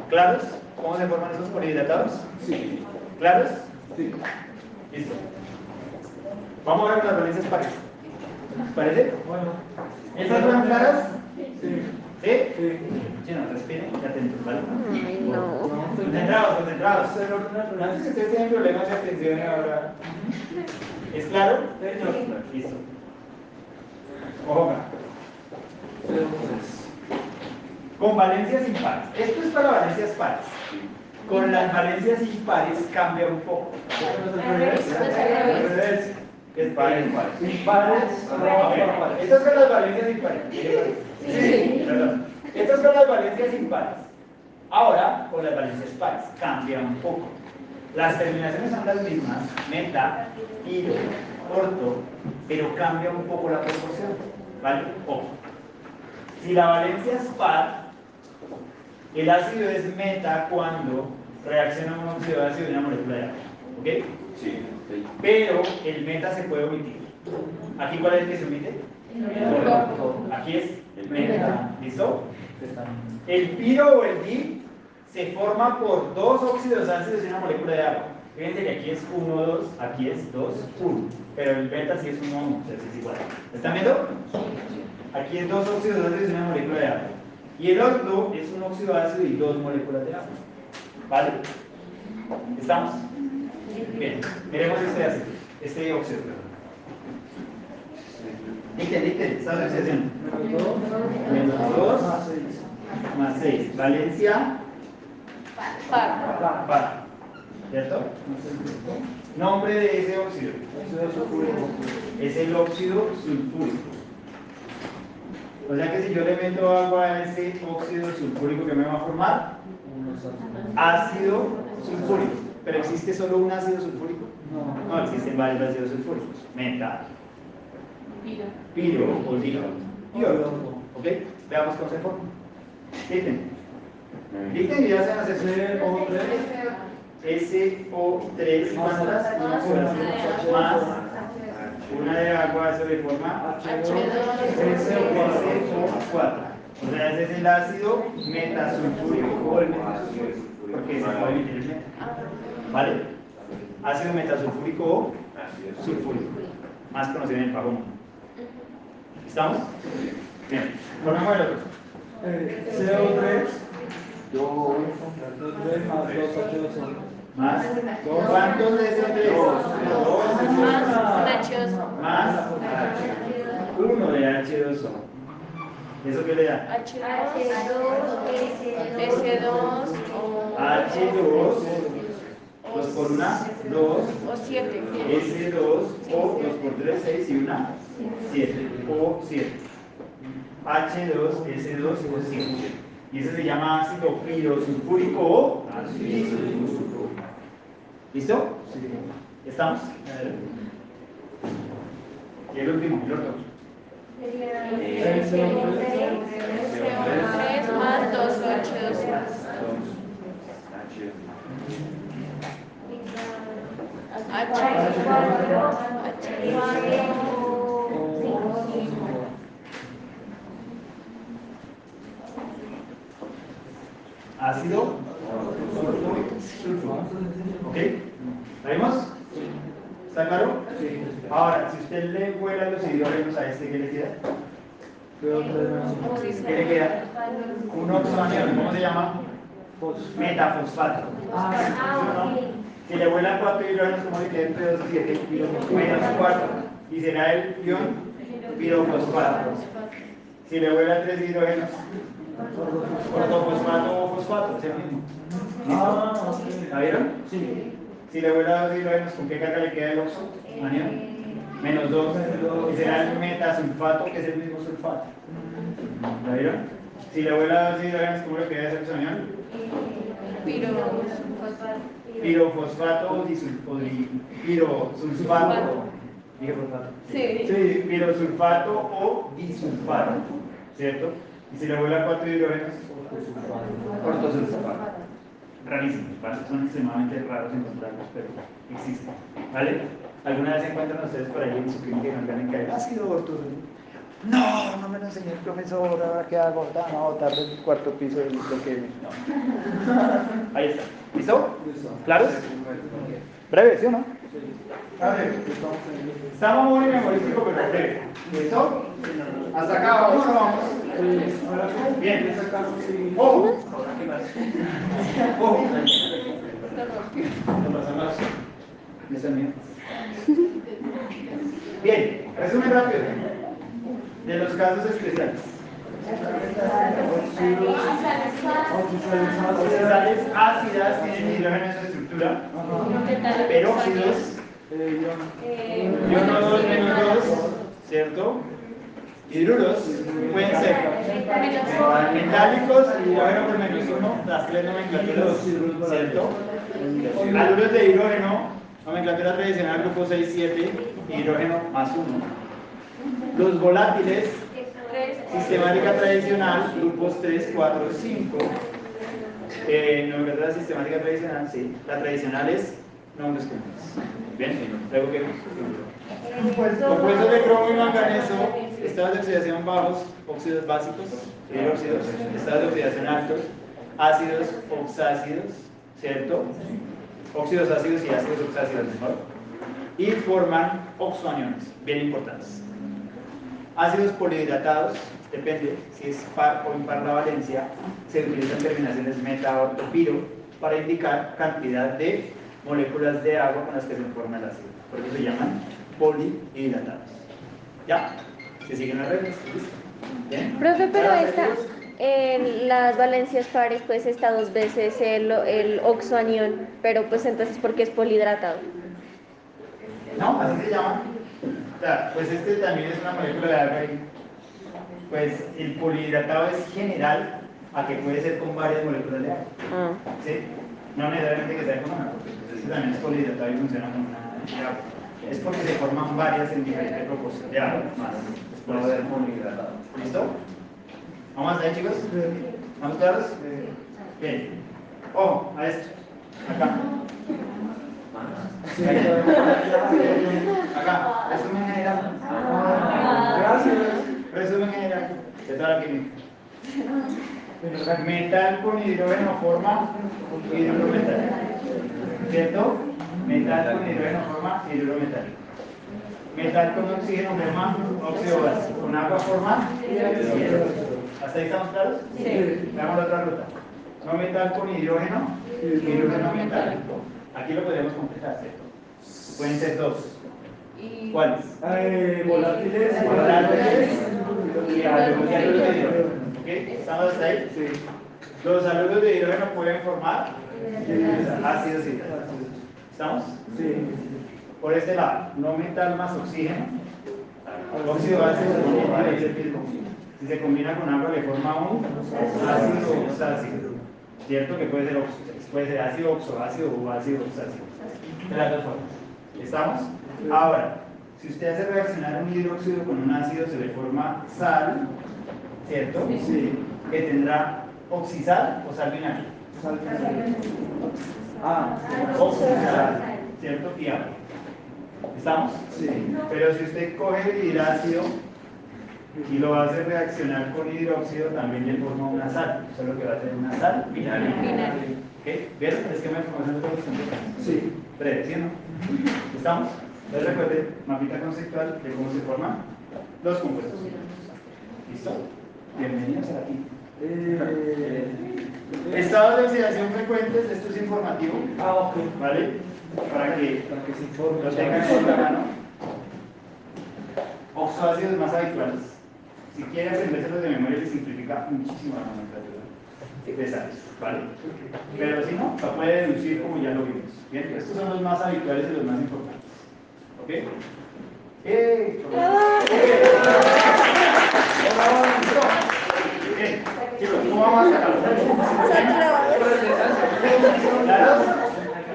¿Claros? ¿Cómo se forman esos polihidratados? Sí. ¿Claros? Sí. Listo. Vamos a ver las valencias pares. ¿Parece? Bueno. ¿Estas fueron claras? Sí. ¿Sí? Sí. Sí, no, respiren atentos, ¿vale? Ay, no. Concentrados, concentrados. Antes que ustedes tienen problemas de atención ahora. ¿Es claro? Listo. Ojo. Con valencias impares. Esto es para valencias pares. Con las valencias impares cambia un poco. Es pares, pares. Estas son las valencias impares. Sí, perdón. Estas son las valencias impares. Ahora, con las valencias pares, cambia un poco. Las terminaciones son las mismas, meta, hilo, orto, pero cambia un poco la proporción. ¿Vale? Ojo. Si la valencia es par, el ácido es meta cuando reacciona un óxido de ácido y una molécula de agua. ¿Ok? Sí. Pero el meta se puede omitir. ¿Aquí cuál es el que se omite? Aquí es el meta. ¿Listo? El piro o el di se forma por dos óxidos ácidos y una molécula de agua. Fíjense que aquí es 1, 2, aquí es 2, 1. Pero el beta sí es 1, 1, o sea, sí es igual. ¿Están viendo? Aquí es dos óxidos ácidos y una molécula de agua. Y el orto es un óxido ácido y dos moléculas de agua. ¿Vale? ¿Estamos? Bien, miremos este ácido, este óxido. Dicten, dicten, ¿estás asociación? Menos 2. Menos 2 Más 6. más 6. Valencia, Par. par. ¿Cierto? Nombre de ese óxido es el óxido sulfúrico. O sea que si yo le meto agua a ese óxido sulfúrico que me va a formar, ácido sulfúrico. ¿Pero existe solo un ácido sulfúrico? No. No, existen varios ácidos sulfúricos. Meta, Piro. piro o. Orto. ¿Ok? Veamos cómo se forma. Dicten. Dicten y ya se hace CO3. SO3 ¿cuántas? Más una de agua se forma SO4. O sea, ese es el ácido metasulfúrico o el metasulfúrico, porque se puede emitir el meta. ¿Vale? Ácido metasulfúrico o sulfúrico, más conocido en el pagón. ¿Estamos? Bien, formamos el otro. Eh, CO3. 2 más 2H2O. Más. ¿Cuántos de esos tres? Dos. Más H2O. Más uno de H2O. ¿Eso qué le da? H2, S2 o, H2, 2 por 1, 2, o 7. S2, O, 2 por 3, 6 y 1, 7, O 7. H2, S2, O 7. Y ese se llama ácido pirosulfúrico o ácido sulfúrico. ¿Listo? ¿Estamos? Y el último, el otro. CO3 más 2, H2. Ácido. ¿Ok? ¿La vimos? ¿Está claro? Ahora, si usted le vuela los hidrógenos a este, ¿qué le queda? ¿Qué le queda? Un oxoanión, ¿cómo se llama? Metafosfato. Si le vuelan cuatro hidrógenos, ¿cómo le queda entre 2 y 7? Menos 4. Y será el ion pirofosfato. Si le vuelan tres hidrógenos, ortofosfato o fosfato, es el mismo. Ah. ¿La vieron? Sí. Si le vuela dos hidrógenos, ¿con qué carga le queda el oxo? Menos 2. Y será el metasulfato, que es el mismo sulfato. ¿La vieron? Si le vuela dos hidrógenos, ¿cómo le queda ese oxonión? Piro. Pirofosfato o pirosulfato. Dije fosfato. Sí. Sí, pirosulfato o disulfato. ¿Cierto? Y si le vuela cuatro hidrógenos, ortosulfato. Rarísimos, ¿vale? son extremadamente raros encontrarlos, pero existen. ¿Vale? ¿Alguna vez encuentran ustedes por ahí en su clínica en orgánica el ácido ortosulfato? No, no me lo enseñó el profesor, ahora qué hago, Ah, no, botar del cuarto piso de lo que... No. Ahí está. ¿Listo? Listo. ¿Claros? Breve, ¿sí o no? A ver, estamos en muy memorístico, pero breve. ¿Listo? Hasta acá, ¿vamos vamos? Bien. ¡Ojo! ¡Ojo! Bien, resumen rápido de los casos especiales. Oxidales ácidas tienen hidrógeno en su estructura, peróxidos, iono 2 menos 2, ¿cierto? Hidruros pueden ser metálicos, hidrógeno por menos 1, las tres nomenclaturas, ¿cierto? Haluros de hidrógeno, nomenclatura tradicional grupo 6, 7, hidrógeno más 1. Los volátiles, sistemática tradicional, grupos 3, 4, 5. Eh, nomenclatura sistemática tradicional, sí. La tradicional es nombres comunes. Bien, luego que compuestos de cromo y manganeso, estados de oxidación bajos, óxidos básicos, hidróxidos, estados de oxidación altos, ácidos oxácidos, ¿cierto? Óxidos ácidos y ácidos oxácidos mejor. Y forman oxoaniones, bien importantes. Ácidos polihidratados, depende, si es par o impar la valencia, se utilizan terminaciones meta o piro para indicar cantidad de moléculas de agua con las que se forma el ácido. Por eso se llaman polihidratados. ¿Ya? ¿Se siguen las reglas? Profe, pero ¿Ya, esta, en las valencias pares, pues está dos veces el, el oxoanión, pero pues entonces, ¿por qué es polihidratado? No, así se llama. Pues este también es una molécula de agua y pues el polihidratado es general a que puede ser con varias moléculas de agua. Ah. ¿Sí? No necesariamente que sea con una, porque pues, este también es polihidratado y funciona con una de agua. Es porque se forman varias en diferentes proporciones de agua más. Por eso. ¿Listo? ¿Vamos hasta ahí, chicos? ¿Estamos claros? Bien. Ojo, a esto. Acá. Acá. Resumen general. Gracias. Resumen general. De toda la química. Metal con hidrógeno forma hidruro metálico. ¿Cierto? Metal con hidrógeno forma hidruro metálico. Metal con oxígeno forma óxido básico. Con agua forma hielo. ¿Hasta ahí estamos claros? Sí. Veamos la otra ruta. No metal con hidrógeno, hidrógeno metálico. Aquí lo podemos completar, ¿cierto? Pueden ser dos. ¿Cuáles? Eh, volátiles. Volátiles y hálogos de hidrógeno. ¿Ok? ¿Estamos hasta ahí? Sí. Los hálogos de hidrógeno pueden formar ácidos y ¿Estamos? Sí. Por este lado, no metal más oxígeno. Óxido ácido se combina, con agua le forma un ácido oxácido. ¿Cierto? Que puede ser, puede ser ácido oxoácido o ácido oxácido. De las dos formas. ¿Estamos? Ahora, si usted hace reaccionar un hidróxido con un ácido, se le forma sal, ¿cierto? Sí. Que tendrá oxisal o sal vinagre. Sal- Ah, Oxisal, ¿cierto? Y agua. ¿Estamos? sí. Pero si usted coge el hidrácido y lo hace reaccionar con hidróxido, también le forma una sal, solo que va a ser una sal vinagre. ¿Ok? ¿Vieron el esquema de formación de los compuestos? Sí. Breve, ¿sí no? ¿Estamos? Entonces recuerden, mapita conceptual de cómo se forman los compuestos. ¿Listo? Bienvenidos a la quinta. Eh, Estados de oxidación frecuentes, esto es informativo, Ah, ok. ¿vale? Para que Para que se informe. lo tengan con la mano. Oxoácidos más habituales. Si quieren aprendérselos de memoria, les simplifica muchísimo la nomenclatura de sales, ¿vale? Pero si no, lo puede deducir como ya lo vimos. Bien, estos son los más habituales y los más importantes. ¿Ok? ¡Eh! ¿cómo vamos a? ¿Claros?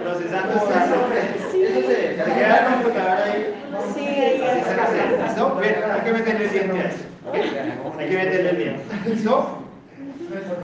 Procesando está. Eso se, se queda el computador ahí. Sí, ahí se. ¿Listo? Bien, hay que meterle el diente a eso. Hay que meterle diente. ¿Listo?